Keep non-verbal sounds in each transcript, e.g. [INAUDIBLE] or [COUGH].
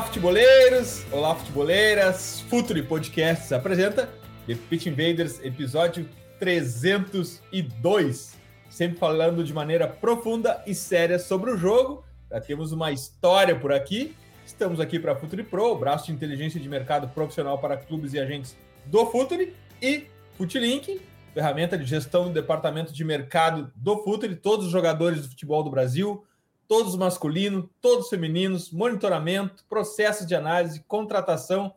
Olá, futeboleiros! Olá, futeboleiras! Futuri Podcasts apresenta The Pitch Invaders, episódio 302. Sempre falando de maneira profunda e séria sobre o jogo. Já temos uma história por aqui. Estamos aqui para a Futuri Pro, o braço de inteligência de mercado profissional para clubes e agentes do Futuri. E Futilink, ferramenta de gestão do departamento de mercado do Futuri. Todos os jogadores do futebol do Brasil, todos masculinos, todos femininos, monitoramento, processos de análise, contratação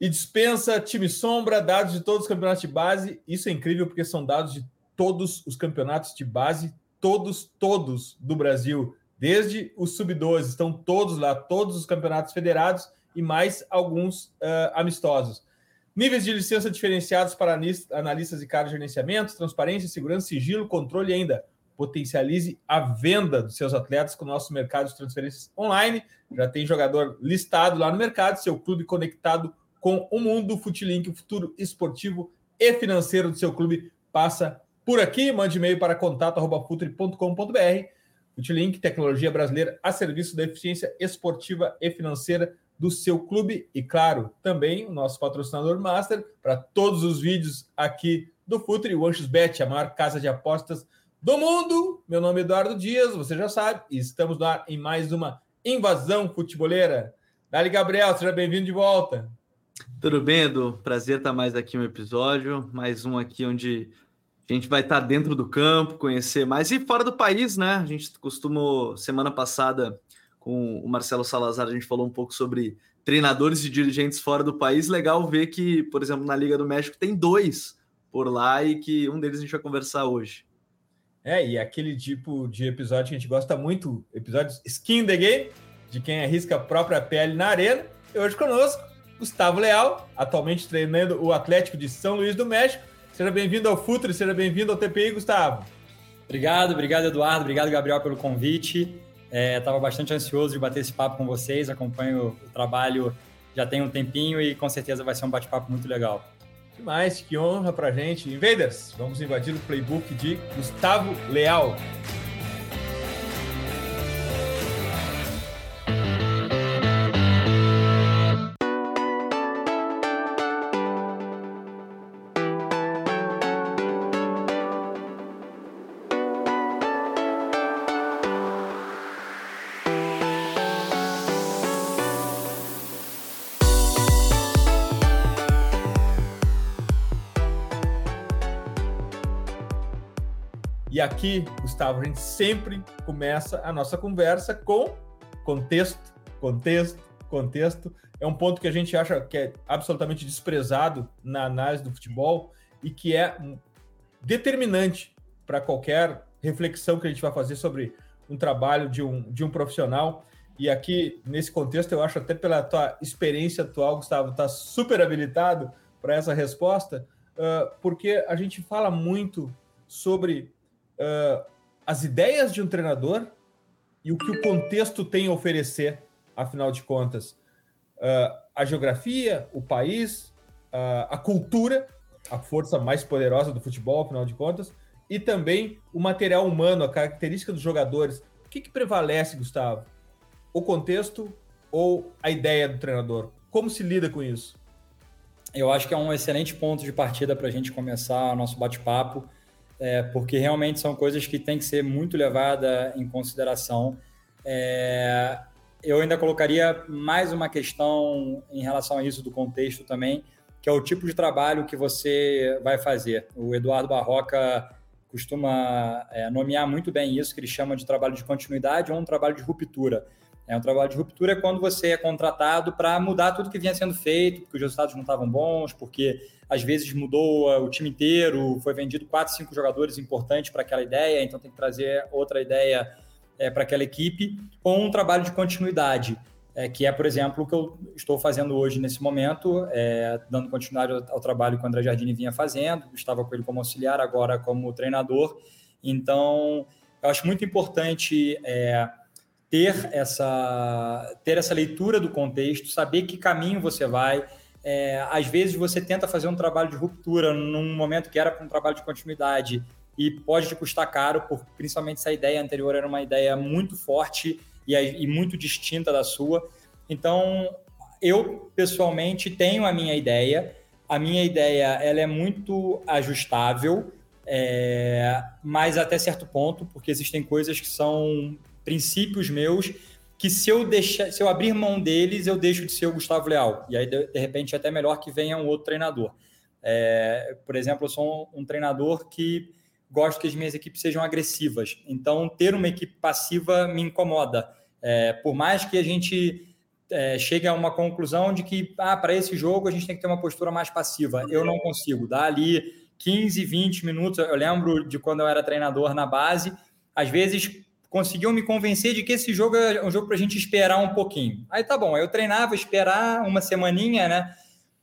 e dispensa, time sombra, dados de todos os campeonatos de base. Isso é incrível porque são dados de todos os campeonatos de base, todos, todos do Brasil, desde os sub-12, estão todos lá, todos os campeonatos federados e mais alguns uh, amistosos. Níveis de licença diferenciados para analistas e caras de gerenciamento, transparência, segurança, sigilo, controle ainda potencialize a venda dos seus atletas com o nosso mercado de transferências online. Já tem jogador listado lá no mercado, seu clube conectado com o mundo. Futilink, o futuro esportivo e financeiro do seu clube passa por aqui. Mande e-mail para contato.futre.com.br. Futilink, tecnologia brasileira a serviço da eficiência esportiva e financeira do seu clube. E, claro, também o nosso patrocinador master para todos os vídeos aqui do Futre, o AnxosBet, a maior casa de apostas do mundo. Meu nome é Eduardo Dias, você já sabe, e estamos lá em mais uma invasão futeboleira. Dali, Gabriel, seja bem-vindo de volta. Tudo bem, Edu? Prazer estar mais aqui no episódio, mais um aqui onde a gente vai estar dentro do campo, conhecer mais e fora do país, né? A gente costumou, semana passada, com o Marcelo Salazar, a gente falou um pouco sobre treinadores e dirigentes fora do país. Legal ver que, por exemplo, na Liga do México tem dois por lá e que um deles a gente vai conversar hoje. É, e aquele tipo de episódio que a gente gosta muito, episódios skin the game, de quem arrisca a própria pele na arena. E hoje conosco, Gustavo Leal, atualmente treinando o Atlético de São Luís do México. Seja bem-vindo ao Futre, seja bem-vindo ao TPI, Gustavo. Obrigado, obrigado, Eduardo, obrigado, Gabriel, pelo convite. Estava é, bastante ansioso de bater esse papo com vocês, acompanho o trabalho já tem um tempinho e com certeza vai ser um bate-papo muito legal. Demais, que honra pra gente. Invaders, vamos invadir o playbook de Gustavo Leal. Aqui, Gustavo, a gente sempre começa a nossa conversa com contexto, contexto, contexto. É um ponto que a gente acha que é absolutamente desprezado na análise do futebol e que é determinante para qualquer reflexão que a gente vai fazer sobre um trabalho de um, de um profissional. E aqui, nesse contexto, eu acho até pela tua experiência atual, Gustavo, está super habilitado para essa resposta, uh, porque a gente fala muito sobre uh, as ideias de um treinador e o que o contexto tem a oferecer, afinal de contas. Uh, a geografia, o país, uh, a cultura, a força mais poderosa do futebol, afinal de contas, e também o material humano, a característica dos jogadores. O que, que prevalece, Gustavo? O contexto ou a ideia do treinador? Como se lida com isso? Eu acho que é um excelente ponto de partida para a gente começar o nosso bate-papo é, porque realmente são coisas que têm que ser muito levadas em consideração. É, eu ainda colocaria mais uma questão em relação a isso do contexto também, que é o tipo de trabalho que você vai fazer. O Eduardo Barroca costuma é, nomear muito bem isso, que ele chama de trabalho de continuidade ou um trabalho de ruptura. É um trabalho de ruptura é quando você é contratado para mudar tudo que vinha sendo feito, porque os resultados não estavam bons, porque às vezes mudou o time inteiro, foi vendido quatro, cinco jogadores importantes para aquela ideia, então tem que trazer outra ideia é, para aquela equipe, ou um trabalho de continuidade, é, que é, por exemplo, o que eu estou fazendo hoje nesse momento, é, dando continuidade ao, ao, trabalho que o André Jardini vinha fazendo, estava com ele como auxiliar, agora como treinador. Então, eu acho muito importante ter essa, ter essa leitura do contexto, saber que caminho você vai. É, às vezes você tenta fazer um trabalho de ruptura num momento que era para um trabalho de continuidade e pode te custar caro, por, principalmente se a ideia anterior era uma ideia muito forte e, e muito distinta da sua. Então, eu pessoalmente tenho a minha ideia. A minha ideia ela é muito ajustável, é, mas até certo ponto, porque existem coisas que são princípios meus que se eu deixar, se eu abrir mão deles, eu deixo de ser o Gustavo Leal. E aí, de, repente, é até melhor que venha um outro treinador. É, por exemplo, eu sou um, um, treinador que gosto que as minhas equipes sejam agressivas. Então, ter uma equipe passiva me incomoda. É, por mais que a gente é, chegue a uma conclusão de que, ah, para esse jogo a gente tem que ter uma postura mais passiva. Eu não consigo. Dá ali 15, 20 minutos. Eu lembro de quando eu era treinador na base, às vezes conseguiu me convencer de que esse jogo é um jogo para a gente esperar um pouquinho. Aí tá bom, eu treinava, esperar uma semaninha, né?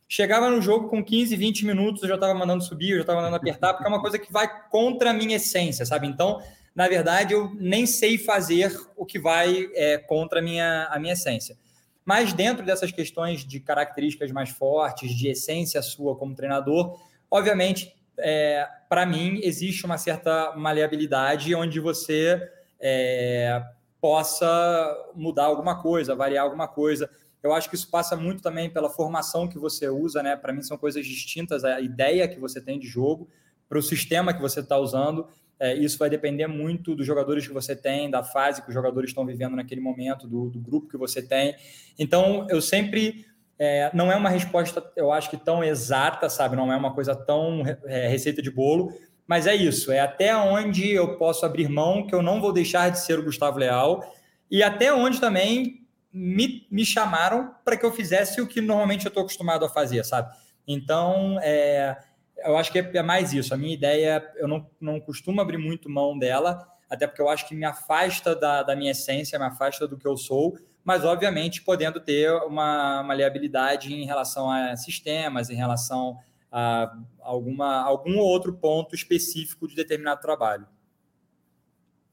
Chegava no jogo com 15, 20 minutos, eu já estava mandando subir, eu já estava mandando apertar, porque é uma coisa que vai contra a minha essência, sabe? Então, na verdade, eu nem sei fazer o que vai é, contra a minha, a minha essência. Mas dentro dessas questões de características mais fortes, de essência sua como treinador, obviamente, é, para mim, existe uma certa maleabilidade onde você é, possa mudar alguma coisa, variar alguma coisa. Eu acho que isso passa muito também pela formação que você usa, né? Para mim são coisas distintas, a ideia que você tem de jogo, para o sistema que você está usando. É, isso vai depender muito dos jogadores que você tem, da fase que os jogadores estão vivendo naquele momento, do, do grupo que você tem. Então, eu sempre. É, não é uma resposta, eu acho que tão exata, sabe? Não é uma coisa tão é, receita de bolo, mas é isso, é até onde eu posso abrir mão, que eu não vou deixar de ser o Gustavo Leal, e até onde também me, me chamaram para que eu fizesse o que normalmente eu estou acostumado a fazer, sabe? Então, é, eu acho que é mais isso. A minha ideia, eu não, não costumo abrir muito mão dela, até porque eu acho que me afasta da, da minha essência, me afasta do que eu sou, mas obviamente podendo ter uma maleabilidade em relação a sistemas, em relação a alguma, algum outro ponto específico de determinado trabalho.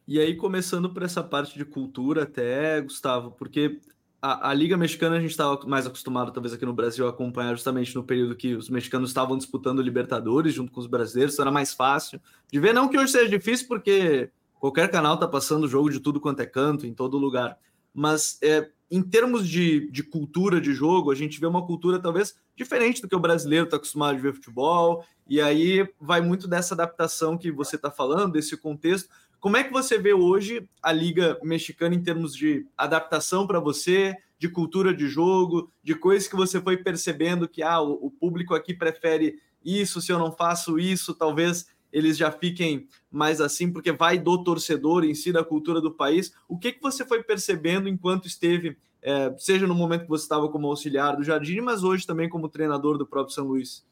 E aí, começando por essa parte de cultura, até, Gustavo, porque a, a Liga Mexicana a gente estava mais acostumado, talvez aqui no Brasil, a acompanhar justamente no período que os mexicanos estavam disputando Libertadores junto com os brasileiros, era mais fácil de ver. Não que hoje seja difícil, porque qualquer canal está passando jogo de tudo quanto é canto, em todo lugar. Mas é, em termos de, de cultura de jogo, a gente vê uma cultura talvez diferente do que o brasileiro está acostumado a ver futebol, e aí vai muito dessa adaptação que você está falando, desse contexto. Como é que você vê hoje a Liga Mexicana em termos de adaptação para você, de cultura de jogo, de coisas que você foi percebendo que ah, o, o público aqui prefere isso, se eu não faço isso, talvez eles já fiquem mais assim, porque vai do torcedor em si, da cultura do país. O que, que você foi percebendo enquanto esteve, é, seja no momento que você estava como auxiliar do Jardim, mas hoje também como treinador do próprio São Luís?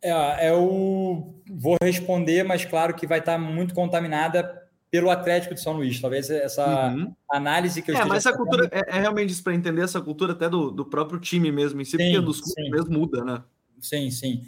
É, eu vou responder, mas claro que vai estar muito contaminada pelo Atlético de São Luís. Talvez essa uhum. análise que eu É, mas essa cultura é, é, realmente isso para entender essa cultura até do, do próprio time mesmo em si, sim, porque dos clubes mesmo muda, né? Sim, sim.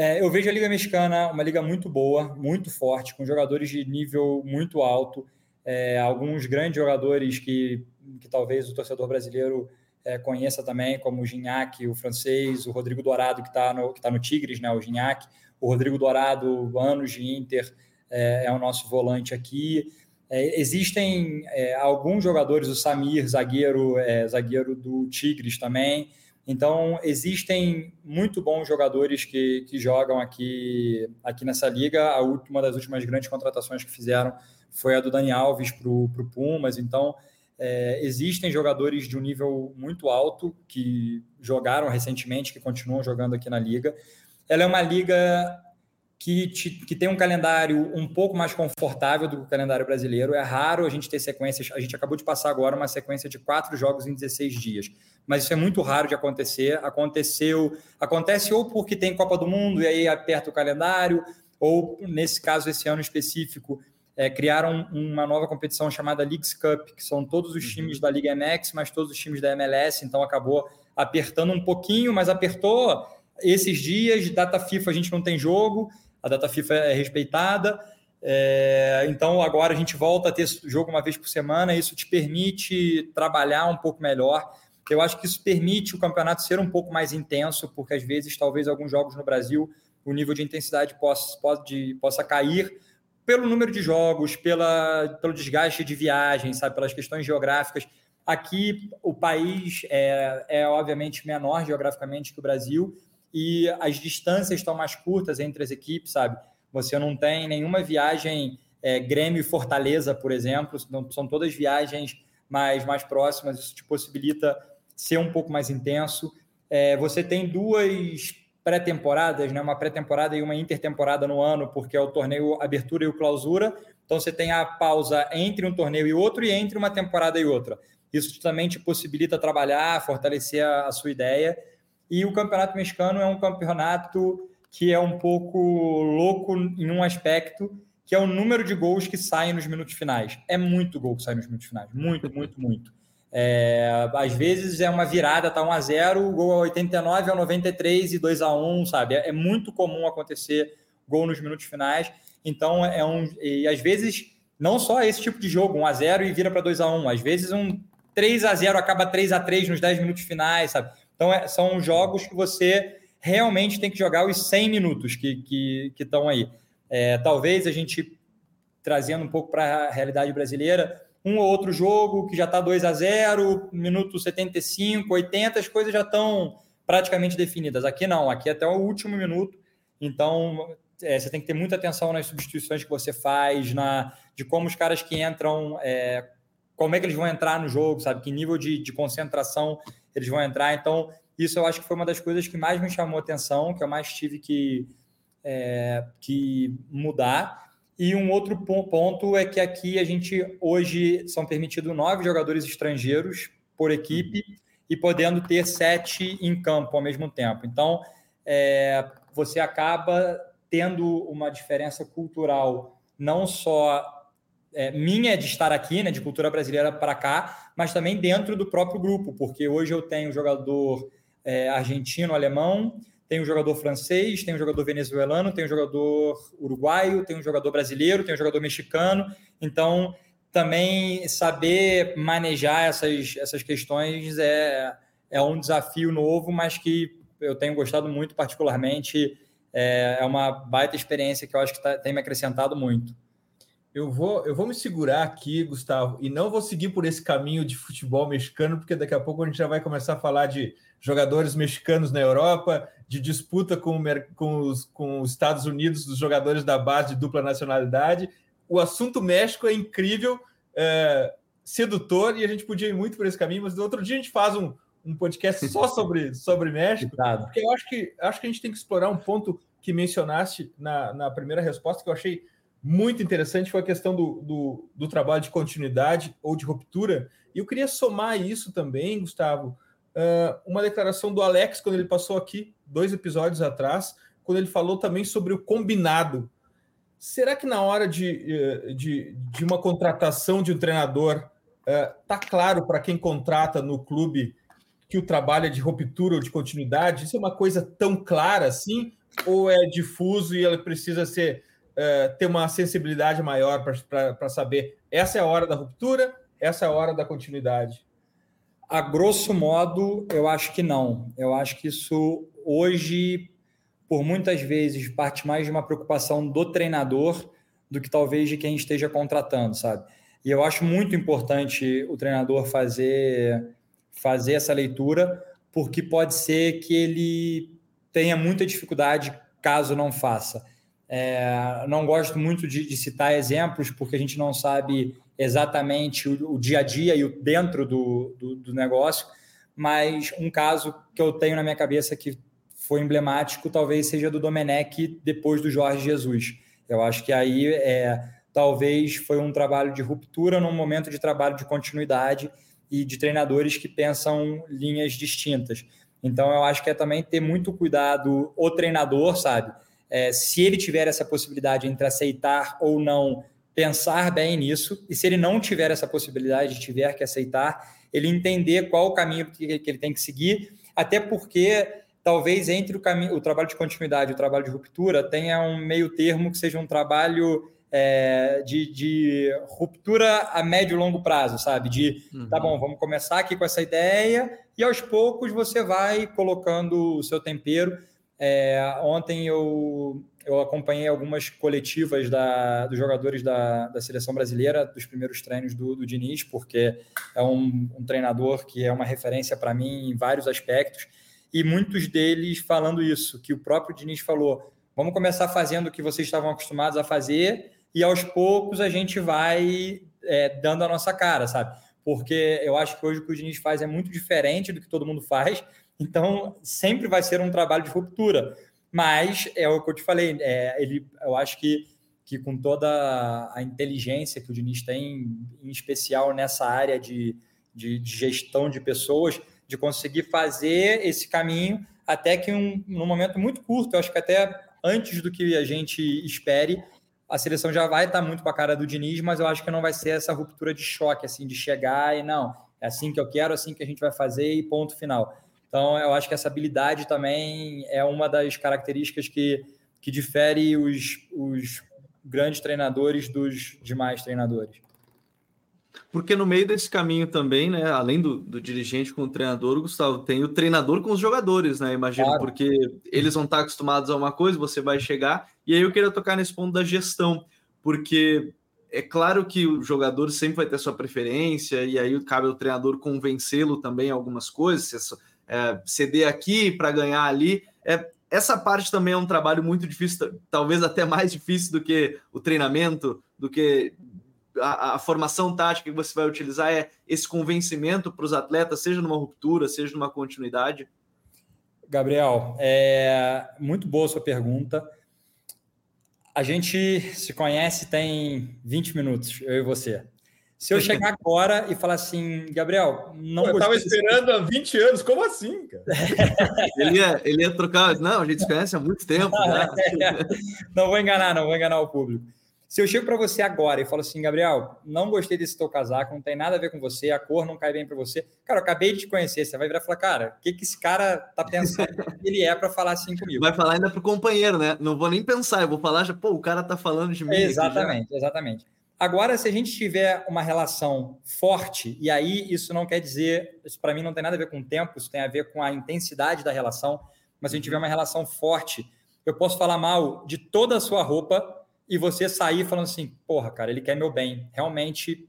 É, eu vejo a Liga Mexicana uma liga muito boa, muito forte, com jogadores de nível muito alto, é, alguns grandes jogadores que, que talvez o torcedor brasileiro é, conheça também, como o Gignac, o francês, o Rodrigo Dourado, que está no, tá no Tigres, né, o Gignac, o Rodrigo Dourado, anos de Inter, é, é o nosso volante aqui. É, existem é, alguns jogadores, o Samir, zagueiro, zagueiro do Tigres também, então, existem muito bons jogadores que, que jogam aqui, aqui nessa liga. A última das últimas grandes contratações que fizeram foi a do Dani Alves para o Pumas. Então, é, existem jogadores de um nível muito alto que jogaram recentemente, que continuam jogando aqui na liga. Ela é uma liga que, te, que tem um calendário um pouco mais confortável do que o calendário brasileiro. É raro a gente ter sequências. A gente acabou de passar agora uma sequência de quatro jogos em 16 dias. Mas isso é muito raro de acontecer. Aconteceu, acontece ou porque tem Copa do Mundo e aí aperta o calendário, ou nesse caso, esse ano específico, é, criaram uma nova competição chamada Leagues Cup, que são todos os uhum. times da Liga MX, mas todos os times da MLS, então acabou apertando um pouquinho, mas apertou esses dias, data FIFA a gente não tem jogo, a data FIFA é respeitada. É, então agora a gente volta a ter jogo uma vez por semana, isso te permite trabalhar um pouco melhor. Eu acho que isso permite o campeonato ser um pouco mais intenso, porque às vezes, talvez alguns jogos no Brasil, o nível de intensidade possa, pode, possa cair pelo número de jogos, pela, pelo desgaste de viagem, sabe, pelas questões geográficas. Aqui o país é, é obviamente menor geograficamente que o Brasil, e as distâncias estão mais curtas entre as equipes, sabe? Você não tem nenhuma viagem é, Grêmio Fortaleza, por exemplo, são todas viagens mais, mais próximas, isso te possibilita ser um pouco mais intenso. É, você tem duas pré-temporadas, né? uma pré-temporada e uma intertemporada no ano, porque é o torneio Abertura e o Clausura. Então você tem a pausa entre um torneio e outro e entre uma temporada e outra. Isso também te possibilita trabalhar, fortalecer a, a sua ideia e o Campeonato Mexicano é um campeonato que é um pouco louco em um aspecto, que é o número de gols que saem nos minutos finais. É muito gol que sai nos minutos finais. Muito, muito, muito. É, às vezes é uma virada, tá 1 a 0 o gol é 89 ao 93 e 2 a 1 sabe? É, é muito comum acontecer gol nos minutos finais. Então, é um. E às vezes, não só esse tipo de jogo, 1 a 0 e vira para 2 a 1 Às vezes, um 3 a 0 acaba 3 a 3 nos 10 minutos finais, sabe? Então, é, são jogos que você realmente tem que jogar os 100 minutos que estão aí. É, talvez a gente, trazendo um pouco para a realidade brasileira, um ou outro jogo que já está 2 a 0 minuto 75, 80, as coisas já estão praticamente definidas. Aqui não, aqui é até o último minuto. Então, é, você tem que ter muita atenção nas substituições que você faz, na, de como os caras que entram, é, como é que eles vão entrar no jogo, sabe? Que nível de, de concentração eles vão entrar. Então, isso eu acho que foi uma das coisas que mais me chamou atenção, que eu mais tive que, é, que mudar. E um outro ponto é que aqui a gente hoje são permitidos nove jogadores estrangeiros por equipe e podendo ter sete em campo ao mesmo tempo. Então, é, você acaba tendo uma diferença cultural não só é, minha de estar aqui, né, de cultura brasileira para cá, mas também dentro do próprio grupo, porque hoje eu tenho jogador é, argentino, alemão, tenho jogador francês, tenho jogador venezuelano, tenho jogador uruguaio, tenho jogador brasileiro, tenho jogador mexicano. Então, também saber manejar essas, essas questões é, é um desafio novo, mas que eu tenho gostado muito, particularmente. É, é uma baita experiência que eu acho que tá, tem me acrescentado muito. Eu vou, eu vou me segurar aqui, Gustavo, e não vou seguir por esse caminho de futebol mexicano, porque daqui a pouco a gente já vai começar a falar de jogadores mexicanos na Europa, de disputa com, com, os, com os Estados Unidos, dos jogadores da base de dupla nacionalidade. O assunto México é incrível, é, sedutor, e a gente podia ir muito por esse caminho, mas no outro dia a gente faz um, um podcast só [LAUGHS] sobre, sobre México, porque eu acho que, acho que a gente tem que explorar um ponto que mencionaste na, na primeira resposta, que eu achei muito interessante foi a questão do, do, do, trabalho de continuidade ou de ruptura. E eu queria somar isso também, Gustavo, uh, uma declaração do Alex, quando ele passou aqui, dois episódios atrás, quando ele falou também sobre o combinado. Será que na hora de, eh, de, de uma contratação de um treinador, está uh, claro para quem contrata no clube que o trabalho é de ruptura ou de continuidade? Isso é uma coisa tão clara assim? Ou é difuso e ela precisa ser é, ter uma sensibilidade maior para saber essa é a hora da ruptura, essa é a hora da continuidade? A grosso modo, eu acho que não. Eu acho que isso hoje, por muitas vezes, parte mais de uma preocupação do treinador do que talvez de quem esteja contratando, sabe? E eu acho muito importante o treinador fazer, fazer essa leitura, porque pode ser que ele tenha muita dificuldade caso não faça. É, não gosto muito de, de, citar exemplos, porque a gente não sabe exatamente o, o dia a dia e o dentro do, do, do, negócio, mas um caso que eu tenho na minha cabeça que foi emblemático, talvez seja do Domenech depois do Jorge Jesus. Eu acho que aí é, talvez foi um trabalho de ruptura num momento de trabalho de continuidade e de treinadores que pensam linhas distintas. Então, eu acho que é também ter muito cuidado o treinador, sabe? É, se ele tiver essa possibilidade entre aceitar ou não, pensar bem nisso, e se ele não tiver essa possibilidade, tiver que aceitar, ele entender qual o caminho que ele tem que seguir, até porque talvez entre o, caminho, o trabalho de continuidade e o trabalho de ruptura tenha um meio termo que seja um trabalho é, de, de, ruptura a médio e longo prazo, sabe? De, tá uhum. tá bom, vamos começar aqui com essa ideia e aos poucos você vai colocando o seu tempero. É, ontem eu, eu acompanhei algumas coletivas da, dos jogadores da, da seleção brasileira, dos primeiros treinos do, do Diniz, porque é um, um treinador que é uma referência para mim em vários aspectos, e muitos deles falando isso, que o próprio Diniz falou: vamos começar fazendo o que vocês estavam acostumados a fazer, e aos poucos a gente vai é, dando a nossa cara, sabe? Porque eu acho que hoje o que o Diniz faz é muito diferente do que todo mundo faz, então sempre vai ser um trabalho de ruptura. Mas é o que eu te falei, é, ele, eu acho que, que com toda a inteligência que o Diniz tem, em especial nessa área de, de, de gestão de pessoas, de conseguir fazer esse caminho até que um, num momento muito curto, eu acho que até antes do que a gente espere, a seleção já vai estar muito com a cara do Diniz, mas eu acho que não vai ser essa ruptura de choque, assim, de chegar e não, é assim que eu quero, assim que a gente vai fazer e ponto final. Então, eu acho que essa habilidade também é uma das características que, que difere os, os grandes treinadores dos demais treinadores. Porque no meio desse caminho também, né, além do, do dirigente com o treinador, Gustavo, tem o treinador com os jogadores, né? Imagino, claro. porque eles vão estar acostumados a uma coisa, você vai chegar. E aí eu queria tocar nesse ponto da gestão, porque é claro que o jogador sempre vai ter sua preferência, e aí cabe ao treinador convencê-lo também em algumas coisas, é, ceder aqui para ganhar ali. É, essa parte também é um trabalho muito difícil, talvez até mais difícil do que o treinamento, do que a, a, formação tática que você vai utilizar é esse convencimento para os atletas, seja numa ruptura, seja numa continuidade? Gabriel, é muito boa sua pergunta. A gente se conhece tem 20 minutos, eu e você. Se eu chegar agora e falar assim, Gabriel, não Eu estava esperando há 20 anos, como assim, cara? [LAUGHS] ele, ia, ele ia trocar. Não, a gente se conhece há muito tempo. Né? [LAUGHS] não vou enganar, não vou enganar o público. Se eu chego para você agora e falo assim, Gabriel, não gostei desse teu casaco, não tem nada a ver com você, a cor não cai bem para você. Cara, eu acabei de te conhecer, você vai virar e falar, cara, o que, que esse cara tá pensando que ele é para falar assim comigo? Vai falar ainda pro companheiro, né? Não vou nem pensar, eu vou falar já, pô, o cara tá falando de mim. Exatamente, exatamente. Agora, se a gente tiver uma relação forte, e aí isso não quer dizer, isso para mim não tem nada a ver com o tempo, isso tem a ver com a intensidade da relação, mas se a gente tiver uma relação forte, eu posso falar mal de toda a sua roupa e você sair falando assim, porra, cara, ele quer meu bem. Realmente,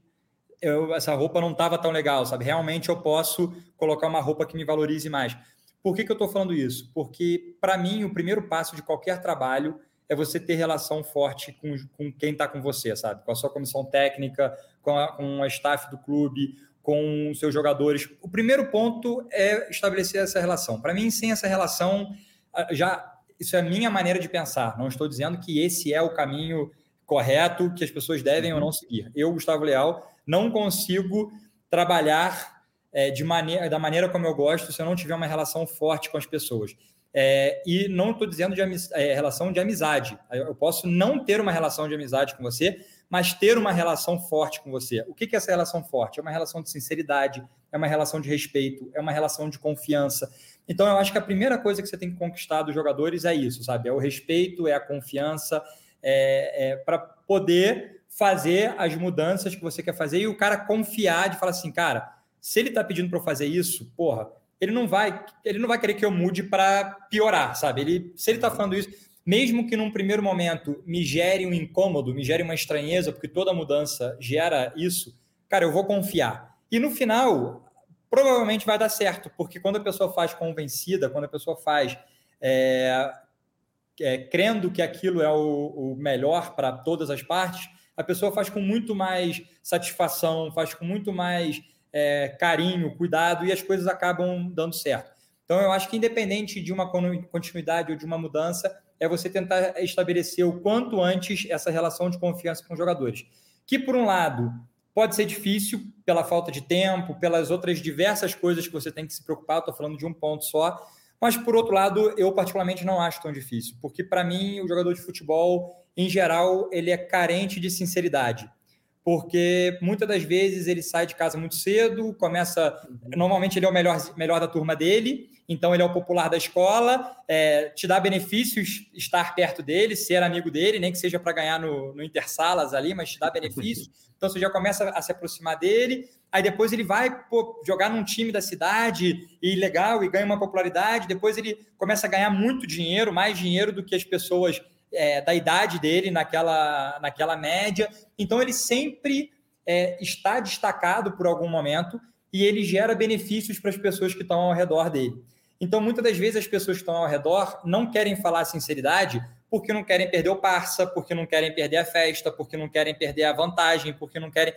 eu, essa roupa não estava tão legal, sabe? Realmente eu posso colocar uma roupa que me valorize mais. Por que, que eu estou falando isso? Porque, para mim, o primeiro passo de qualquer trabalho é você ter relação forte com, com quem está com você, sabe? Com a sua comissão técnica, com a, com a staff do clube, com os seus jogadores. O primeiro ponto é estabelecer essa relação. Para mim, sem essa relação, já isso é a minha maneira de pensar. Não estou dizendo que esse é o caminho correto que as pessoas devem ou não seguir. Eu, Gustavo Leal, não consigo trabalhar é, de maneira, da maneira como eu gosto se eu não tiver uma relação forte com as pessoas. É, e não estou dizendo de é, relação de amizade. Eu posso não ter uma relação de amizade com você, mas ter uma relação forte com você. O que, que é essa relação forte? É uma relação de sinceridade, é uma relação de respeito, é uma relação de confiança. Então, eu acho que a primeira coisa que você tem que conquistar dos jogadores é isso, sabe? É o respeito, é a confiança, é, é para poder fazer as mudanças que você quer fazer e o cara confiar de falar assim, cara, se ele está pedindo para eu fazer isso, porra, ele não vai, ele não vai querer que eu mude para piorar, sabe? Ele, se ele está falando isso, mesmo que num primeiro momento me gere um incômodo, me gere uma estranheza, porque toda mudança gera isso, cara, eu vou confiar. E no final, provavelmente vai dar certo, porque quando a pessoa faz convencida, quando a pessoa faz é, é, crendo que aquilo é o, o melhor para todas as partes, a pessoa faz com muito mais satisfação, faz com muito mais é, carinho, cuidado e as coisas acabam dando certo. Então, eu acho que independente de uma continuidade ou de uma mudança, é você tentar estabelecer o quanto antes essa relação de confiança com os jogadores. Que, por um lado, pode ser difícil pela falta de tempo, pelas outras diversas coisas que você tem que se preocupar. Estou falando de um ponto só. Mas, por outro lado, eu particularmente não acho tão difícil, porque, para mim, o jogador de futebol, em geral, ele é carente de sinceridade porque muitas das vezes ele sai de casa muito cedo, começa. Normalmente ele é o melhor, melhor da turma dele, então ele é o popular da escola, é, te dá benefícios estar perto dele, ser amigo dele, nem que seja para ganhar no, no Intersalas ali, mas te dá benefícios. [LAUGHS] Então você já começa a se aproximar dele, aí depois ele vai pô, jogar num time da cidade e legal, e ganha uma popularidade, depois ele começa a ganhar muito dinheiro, mais dinheiro do que as pessoas é, da idade dele naquela, naquela média. Então, ele sempre é, está destacado por algum momento e ele gera benefícios para as pessoas que estão ao redor dele. Então, muitas das vezes, as pessoas que estão ao redor não querem falar sinceridade porque não querem perder o parça, porque não querem perder a festa, porque não querem perder a vantagem, porque não querem.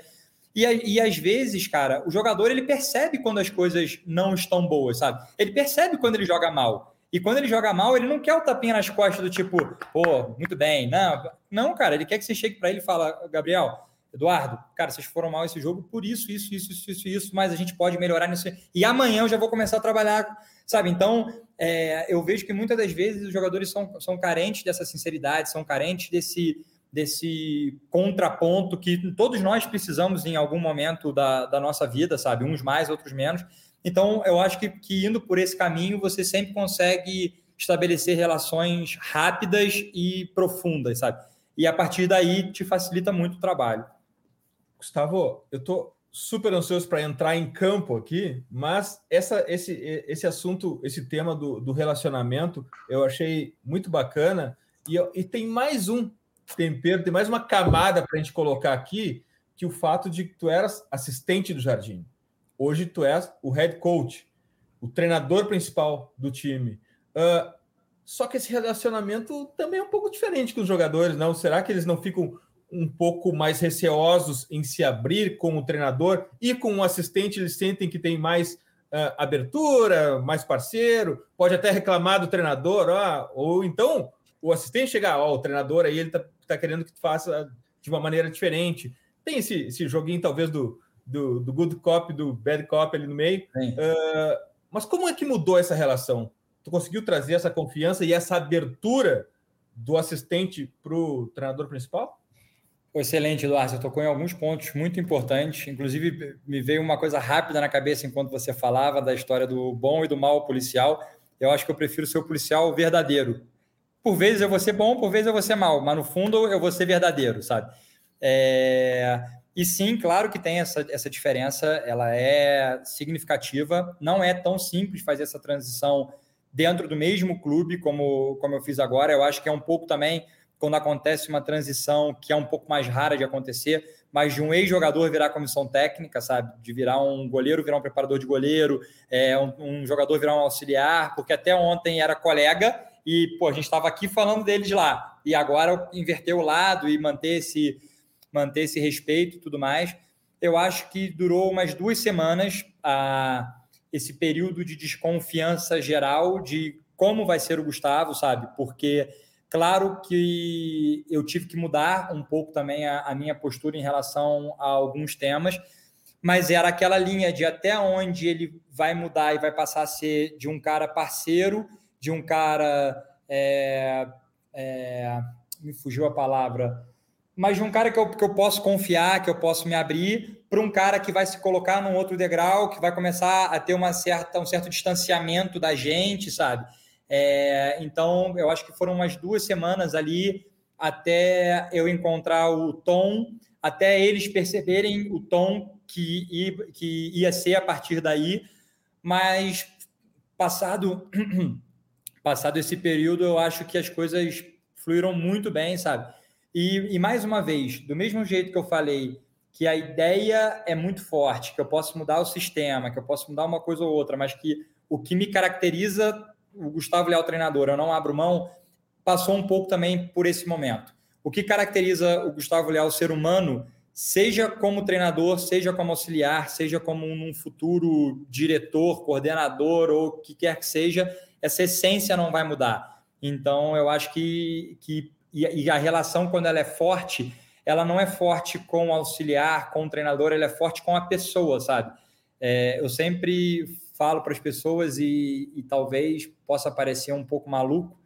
E, e às vezes, cara, o jogador ele percebe quando as coisas não estão boas, sabe? Ele percebe quando ele joga mal. E quando ele joga mal, ele não quer o tapinha nas costas do tipo, pô, muito bem. Não, não, cara, ele quer que você chegue para ele e fala, Gabriel, Eduardo, cara, vocês foram mal esse jogo por isso, isso, isso, isso, isso, isso, mas a gente pode melhorar nisso. E amanhã eu já vou começar a trabalhar, sabe? Então, é, eu vejo que muitas das vezes os jogadores são, são carentes dessa sinceridade, são carentes desse, desse contraponto que todos nós precisamos em algum momento da, da nossa vida, sabe? Uns mais, outros menos. Então, eu acho que, que indo por esse caminho, você sempre consegue estabelecer relações rápidas e profundas, sabe? E a partir daí te facilita muito o trabalho. Gustavo, eu estou super ansioso para entrar em campo aqui, mas essa, esse, esse assunto, esse tema do, do relacionamento, eu achei muito bacana. E, e tem mais um tempero, tem mais uma camada para a gente colocar aqui, que o fato de que tu eras assistente do Jardim. Hoje tu és o head coach, o treinador principal do time. Uh, só que esse relacionamento também é um pouco diferente com os jogadores, não? Será que eles não ficam um pouco mais receosos em se abrir com o treinador e com o assistente? Eles sentem que tem mais uh, abertura, mais parceiro, pode até reclamar do treinador, ah, ou então o assistente chegar, ó, o treinador aí ele tá, tá querendo que tu faça de uma maneira diferente. Tem esse, esse joguinho, talvez, do, do, do good cop, do bad cop ali no meio. Uh, mas como é que mudou essa relação? Tu conseguiu trazer essa confiança e essa abertura do assistente para o treinador principal? Excelente, Eduardo. Você tocou em alguns pontos muito importantes. Inclusive, me veio uma coisa rápida na cabeça enquanto você falava da história do bom e do mal policial. Eu acho que eu prefiro ser o policial verdadeiro. Por vezes eu vou ser bom, por vezes eu vou ser mal, mas no fundo eu vou ser verdadeiro, sabe? É... E sim, claro que tem essa, essa diferença, ela é significativa. Não é tão simples fazer essa transição dentro do mesmo clube como, como eu fiz agora. Eu acho que é um pouco também quando acontece uma transição que é um pouco mais rara de acontecer, mas de um ex-jogador virar comissão técnica, sabe? De virar um goleiro, virar um preparador de goleiro, é, um, um jogador virar um auxiliar, porque até ontem era colega e pô, a gente estava aqui falando dele de lá. E agora inverter o lado e manter esse manter esse respeito e tudo mais. Eu acho que durou umas duas semanas a, esse período de desconfiança geral de como vai ser o Gustavo, sabe? Porque, claro que eu tive que mudar um pouco também a, a minha postura em relação a alguns temas, mas era aquela linha de até onde ele vai mudar e vai passar a ser de um cara parceiro, de um cara. É, é, me fugiu a palavra mas de um cara que eu, que eu posso confiar, que eu posso me abrir, para um cara que vai se colocar num outro degrau, que vai começar a ter uma certa, um certo distanciamento da gente, sabe? É, então, eu acho que foram umas duas semanas ali até eu encontrar o tom, até eles perceberem o tom que que ia ser a partir daí. Mas passado, [CLEARS THROAT] passado esse período, eu acho que as coisas fluíram muito bem, sabe? E, e, mais uma vez, do mesmo jeito que eu falei que a ideia é muito forte, que eu posso mudar o sistema, que eu posso mudar uma coisa ou outra, mas que o que me caracteriza, o Gustavo Leal treinador, eu não abro mão, passou um pouco também por esse momento. O que caracteriza o Gustavo Leal ser humano seja como treinador, seja como auxiliar, seja como um futuro diretor, coordenador ou o que quer que seja, essa essência não vai mudar. Então, eu acho que, que e a relação, quando ela é forte, ela não é forte com o auxiliar, com o treinador, ela é forte com a pessoa, sabe? É, eu sempre falo para as pessoas e, e talvez possa parecer um pouco maluco,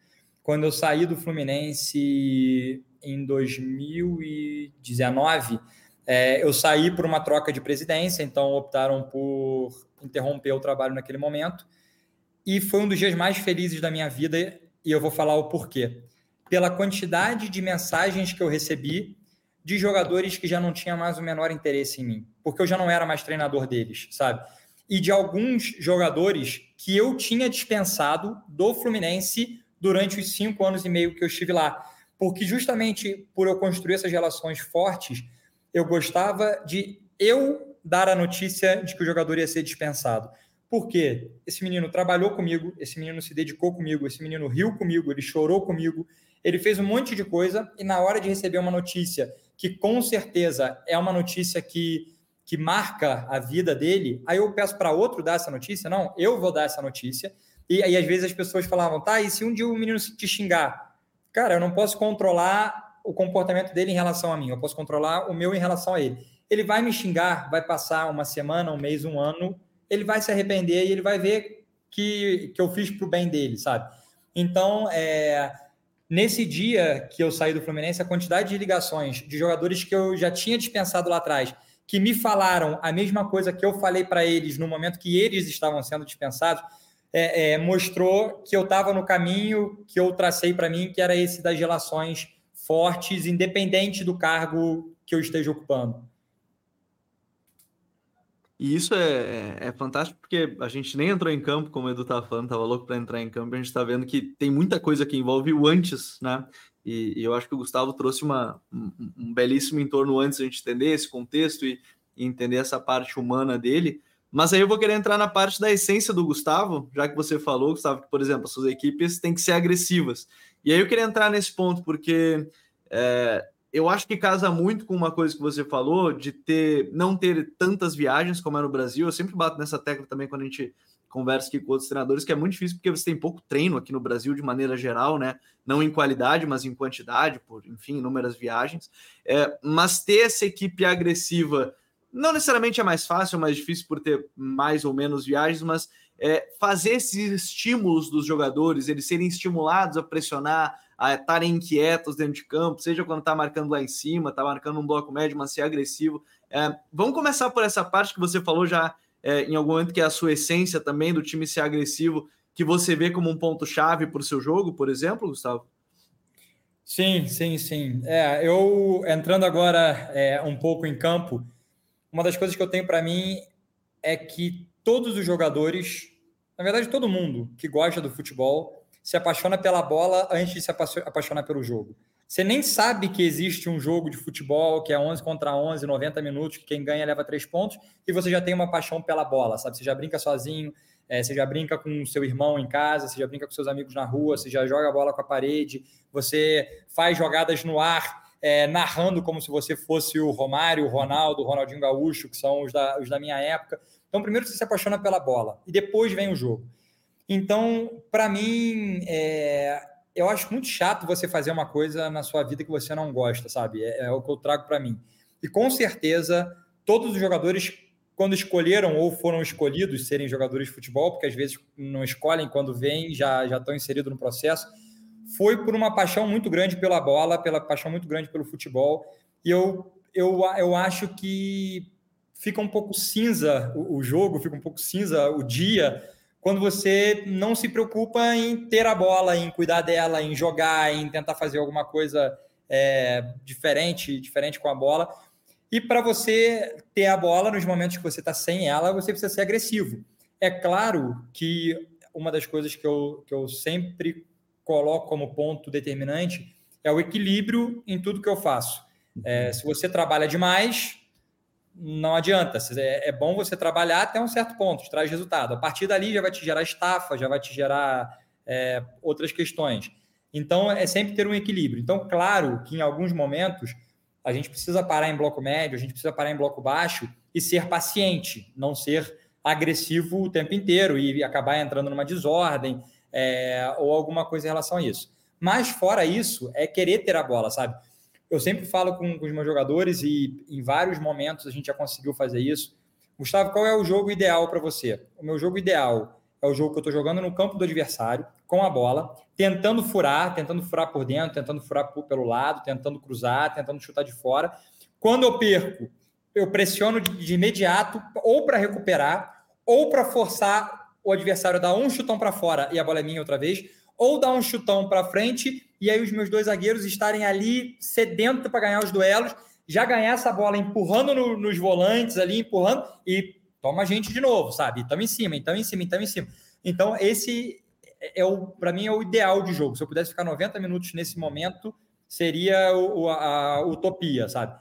quando eu saí do Fluminense em 2019, é, eu saí por uma troca de presidência, então optaram por interromper o trabalho naquele momento. E foi um dos dias mais felizes da minha vida, e eu vou falar o porquê. Pela quantidade de mensagens que eu recebi de jogadores que já não tinham mais o menor interesse em mim, porque eu já não era mais treinador deles, sabe? E de alguns jogadores que eu tinha dispensado do Fluminense durante os cinco anos e meio que eu estive lá. Porque justamente por eu construir essas relações fortes, eu gostava de eu dar a notícia de que o jogador ia ser dispensado. Porque esse menino trabalhou comigo, esse menino se dedicou comigo, esse menino riu comigo, ele chorou comigo, ele fez um monte de coisa e na hora de receber uma notícia que com certeza é uma notícia que, que marca a vida dele, aí eu peço para outro dar essa notícia? Não, eu vou dar essa notícia. E aí às vezes as pessoas falavam, tá, e se um dia o menino te xingar? Cara, eu não posso controlar o comportamento dele em relação a mim, eu posso controlar o meu em relação a ele. Ele vai me xingar, vai passar uma semana, um mês, um ano, ele vai se arrepender e ele vai ver que, que eu fiz para o bem dele, sabe? Então, é, nesse dia que eu saí do Fluminense, a quantidade de ligações de jogadores que eu já tinha dispensado lá atrás, que me falaram a mesma coisa que eu falei para eles no momento que eles estavam sendo dispensados, é, é, mostrou que eu estava no caminho que eu tracei para mim, que era esse das relações fortes, independente do cargo que eu esteja ocupando. E isso é, é, é, fantástico porque a gente nem entrou em campo, como o Edu estava falando, estava louco para entrar em campo, a gente está vendo que tem muita coisa que envolve o antes, né? E, e eu acho que o Gustavo trouxe uma, um, um, belíssimo entorno antes a gente entender esse contexto e, e, entender essa parte humana dele. Mas aí eu vou querer entrar na parte da essência do Gustavo, já que você falou, Gustavo, que, por exemplo, as suas equipes têm que ser agressivas. E aí eu queria entrar nesse ponto, porque é, eu acho que casa muito com uma coisa que você falou, de ter não ter tantas viagens como é no Brasil. Eu sempre bato nessa tecla também quando a gente conversa aqui com outros treinadores, que é muito difícil porque você tem pouco treino aqui no Brasil de maneira geral, né? Não em qualidade, mas em quantidade, por enfim, inúmeras viagens. É, mas ter essa equipe agressiva não necessariamente é mais fácil, é mais difícil por ter mais ou menos viagens, mas é, fazer esses estímulos dos jogadores, eles serem estimulados a pressionar, a estarem inquietos dentro de campo, seja quando está marcando lá em cima, está marcando um bloco médio, mas ser agressivo. É, vamos começar por essa parte que você falou já é, em algum momento, que é a sua essência também do time ser agressivo, que você vê como um ponto-chave para o seu jogo, por exemplo, Gustavo? Sim, sim, sim. É, eu entrando agora é, um pouco em campo, uma das coisas que eu tenho para mim é que todos os jogadores, na verdade todo mundo que gosta do futebol, se apaixona pela bola antes de se apaixonar pelo jogo. Você nem sabe que existe um jogo de futebol que é 11 contra 11, 90 minutos, que quem ganha leva três pontos, e você já tem uma paixão pela bola, sabe? Você já brinca sozinho, é, você já brinca com seu irmão em casa, você já brinca com seus amigos na rua, você já joga a bola com a parede, você faz jogadas no ar é, narrando como se você fosse o Romário, o Ronaldo, o Ronaldinho Gaúcho, que são os da, os da minha época. Então, primeiro você se apaixona pela bola e depois vem o jogo. Então, para mim, é, eu acho muito chato você fazer uma coisa na sua vida que você não gosta, sabe? É, é o que eu trago para mim. E com certeza, todos os jogadores, quando escolheram ou foram escolhidos serem jogadores de futebol, porque às vezes não escolhem quando vêm, já, já estão inseridos no processo, foi por uma paixão muito grande pela bola, pela paixão muito grande pelo futebol. E eu, eu, eu acho que fica um pouco cinza o, o jogo, fica um pouco cinza o dia, quando você não se preocupa em ter a bola, em cuidar dela, em jogar, em tentar fazer alguma coisa é, diferente, diferente com a bola. E para você ter a bola nos momentos que você está sem ela, você precisa ser agressivo. É claro que uma das coisas que eu, que eu sempre coloco como ponto determinante é o equilíbrio em tudo que eu faço. É, se você trabalha demais, não adianta. É, é bom você trabalhar até um certo ponto, traz resultado. A partir dali já vai te gerar estafa, já vai te gerar é, outras questões. Então, é sempre ter um equilíbrio. Então, claro que em alguns momentos a gente precisa parar em bloco médio, a gente precisa parar em bloco baixo e ser paciente, não ser agressivo o tempo inteiro e acabar entrando numa desordem é, ou alguma coisa em relação a isso. Mas fora isso, é querer ter a bola, sabe? Eu sempre falo com, com os meus jogadores e em vários momentos a gente já conseguiu fazer isso. Gustavo, qual é o jogo ideal para você? O meu jogo ideal é o jogo que eu estou jogando no campo do adversário, com a bola, tentando furar, tentando furar por dentro, tentando furar por, pelo lado, tentando cruzar, tentando chutar de fora. Quando eu perco, eu pressiono de, de imediato, ou para recuperar, ou para forçar o adversário a dar um chutão para fora e a bola é minha outra vez, ou dar um chutão para frente e aí os meus dois zagueiros estarem ali sedento para ganhar os duelos, já ganhar essa bola empurrando no, nos volantes ali, empurrando e toma a gente de novo, sabe? Estamos em cima, então em cima, então em cima. Então esse é o para mim é o ideal de jogo. Se eu pudesse ficar 90 minutos nesse momento, seria o, a, a utopia, sabe?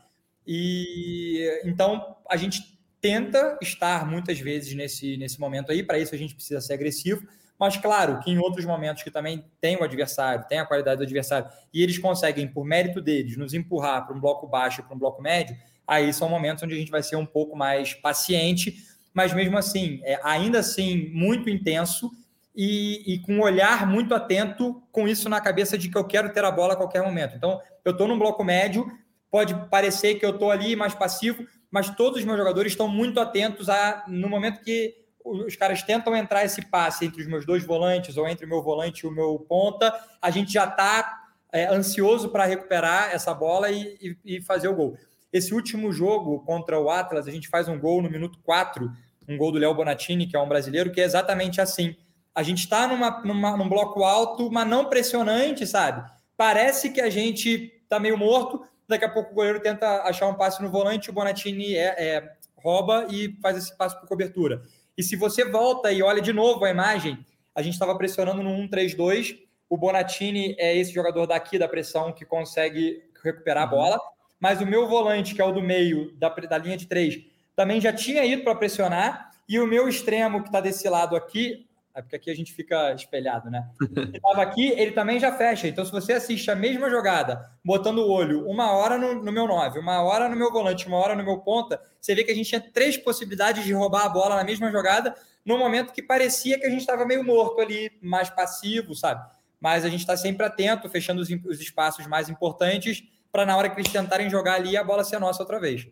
E então a gente tenta estar muitas vezes nesse, nesse momento aí, para isso a gente precisa ser agressivo, mas claro que em outros momentos que também tem o adversário, tem a qualidade do adversário, e eles conseguem, por mérito deles, nos empurrar para um bloco baixo para um bloco médio, aí são momentos onde a gente vai ser um pouco mais paciente, mas mesmo assim, é, ainda assim, muito intenso e, e, com um olhar muito atento com isso na cabeça de que eu quero ter a bola a qualquer momento. Então, eu estou num bloco médio, pode parecer que eu estou ali mais passivo, mas todos os meus jogadores estão muito atentos a, no momento que os caras tentam entrar esse passe entre os meus dois volantes ou entre o meu volante e o meu ponta, a gente já está é, ansioso para recuperar essa bola e, e, e, fazer o gol. Esse último jogo contra o Atlas, a gente faz um gol no minuto 4, um gol do Léo Bonatini, que é um brasileiro, que é exatamente assim. A gente está numa, numa, num bloco alto, mas não pressionante, sabe? Parece que a gente está meio morto, daqui a pouco o goleiro tenta achar um passe no volante, o Bonatini é, é rouba e faz esse passe por cobertura. E se você volta e olha de novo a imagem, a gente estava pressionando no 1-3-2. O Bonatini é esse jogador daqui da pressão que consegue recuperar a bola. Mas o meu volante, que é o do meio, da, da linha de três, também já tinha ido para pressionar. E o meu extremo, que está desse lado aqui, é porque aqui a gente fica espelhado, né? Ele aqui, ele também já fecha. Então, se você assiste a mesma jogada, botando o olho uma hora no, no meu 9, uma hora no meu volante, uma hora no meu ponta, você vê que a gente tinha três possibilidades de roubar a bola na mesma jogada, no momento que parecia que a gente estava meio morto ali, mais passivo, sabe? Mas a gente está sempre atento, fechando os, os espaços mais importantes, para na hora que eles tentarem jogar ali, a bola ser nossa outra vez.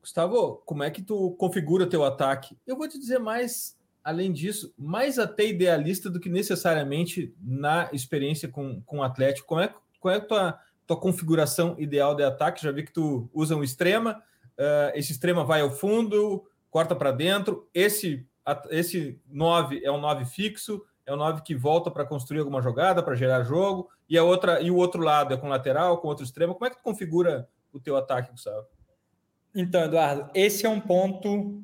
Gustavo, como é que tu configura teu ataque? Eu vou te dizer mais além disso, mais até idealista do que necessariamente na experiência com, com o Atlético. Como é, qual é a tua, tua configuração ideal de ataque? Já vi que tu usa um extrema, uh, esse extrema vai ao fundo, corta para dentro. Esse esse 9 é um 9 fixo, é um 9 que volta para construir alguma jogada, para gerar jogo, e a outra e o outro lado é com lateral, com outro extremo. Como é que tu configura o teu ataque, Gustavo? Então, Eduardo, esse é um ponto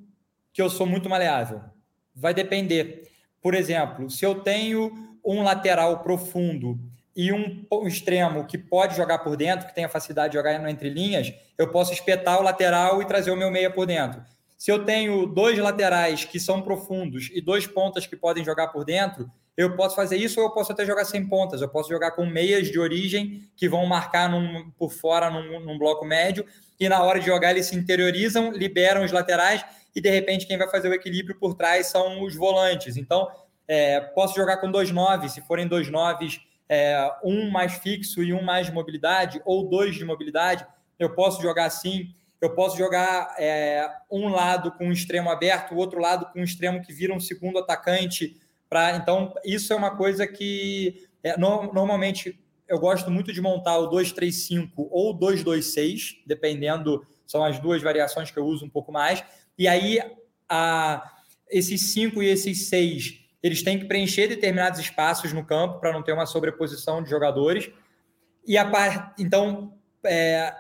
que eu sou muito maleável Vai depender. Por exemplo, se eu tenho um lateral profundo e um, extremo que pode jogar por dentro, que tem a facilidade de jogar entre linhas, eu posso espetar o lateral e trazer o meu meia por dentro. Se eu tenho dois laterais que são profundos e dois pontas que podem jogar por dentro, eu posso fazer isso ou eu posso até jogar sem pontas. Eu posso jogar com meias de origem que vão marcar num, por fora num, num bloco médio e na hora de jogar eles se interiorizam, liberam os laterais e de repente quem vai fazer o equilíbrio por trás são os volantes. Então, é, posso jogar com dois nove, se forem dois noves, é, um mais fixo e um mais de mobilidade, ou dois de mobilidade, eu posso jogar assim. Eu posso jogar é, um lado com um extremo aberto, o outro lado com um extremo que vira um segundo atacante. Pra, então, isso é uma coisa que é, no, normalmente eu gosto muito de montar o 2-3-5 ou 2-2-6, dependendo, são as duas variações que eu uso um pouco mais e aí, a, esses cinco e esses seis, eles têm que preencher determinados espaços no campo para não ter uma sobreposição de jogadores. E a par... então, é,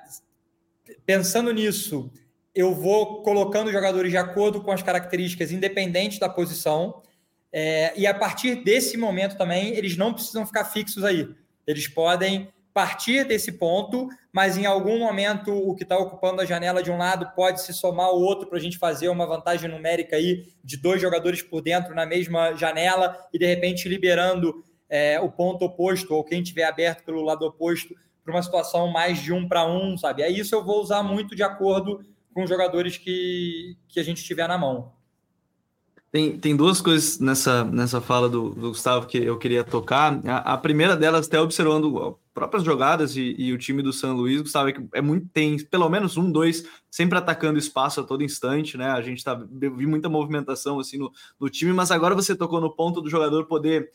pensando nisso, eu vou colocando jogadores de acordo com as características independentes da posição. É, e a partir desse momento também, eles não precisam ficar fixos aí. Eles podem partir desse ponto, mas em algum momento o que está ocupando a janela de um lado pode se somar ao outro para a gente fazer uma vantagem numérica aí de dois jogadores por dentro na mesma janela e de repente liberando é, o ponto oposto ou quem tiver aberto pelo lado oposto para uma situação mais de um para um, sabe? Aí isso eu vou usar muito de acordo com os jogadores que, que a gente tiver na mão. Tem, tem duas coisas nessa, nessa fala do, do Gustavo que eu queria tocar. A, a, primeira delas, até observando próprias jogadas e, e, o time do São Luís, Gustavo, é que é muito, tem pelo menos um, dois, sempre atacando espaço a todo instante, né? A gente tá, vi muita movimentação assim no, no time, mas agora você tocou no ponto do jogador poder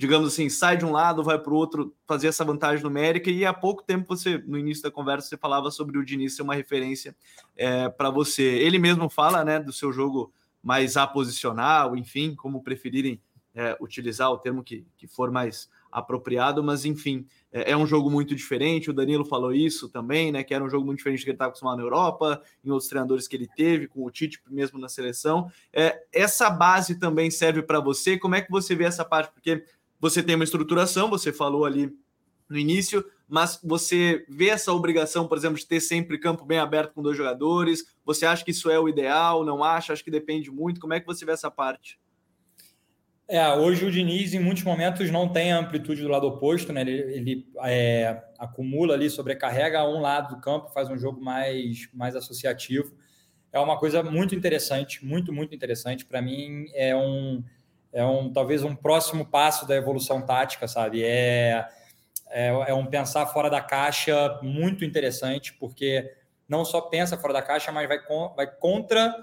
digamos assim, sai de um lado, vai para o outro, fazer essa vantagem numérica. E há pouco tempo você, no início da conversa, você falava sobre o Diniz ser uma referência é, para você. Ele mesmo fala, né, do seu jogo mais aposicional, enfim, como preferirem é, utilizar o termo que, que for mais apropriado, mas enfim, é, é, um jogo muito diferente. O Danilo falou isso também, né? Que era um jogo muito diferente que ele estava acostumado na Europa, em outros treinadores que ele teve, com o Tite mesmo na seleção. É, essa base também serve para você. Como é que você vê essa parte? Porque você tem uma estruturação, você falou ali no início, mas você vê essa obrigação, por exemplo, de ter sempre campo bem aberto com dois jogadores? Você acha que isso é o ideal? Não acha? Acho que depende muito. Como é que você vê essa parte? É, hoje o Diniz, em muitos momentos, não tem amplitude do lado oposto, né? Ele, ele é, acumula ali, sobrecarrega um lado do campo, faz um jogo mais, mais associativo. É uma coisa muito interessante, muito, muito interessante. Para mim, é um é um talvez um próximo passo da evolução tática, sabe? É, é, é, um pensar fora da caixa muito interessante, porque não só pensa fora da caixa, mas vai, vai contra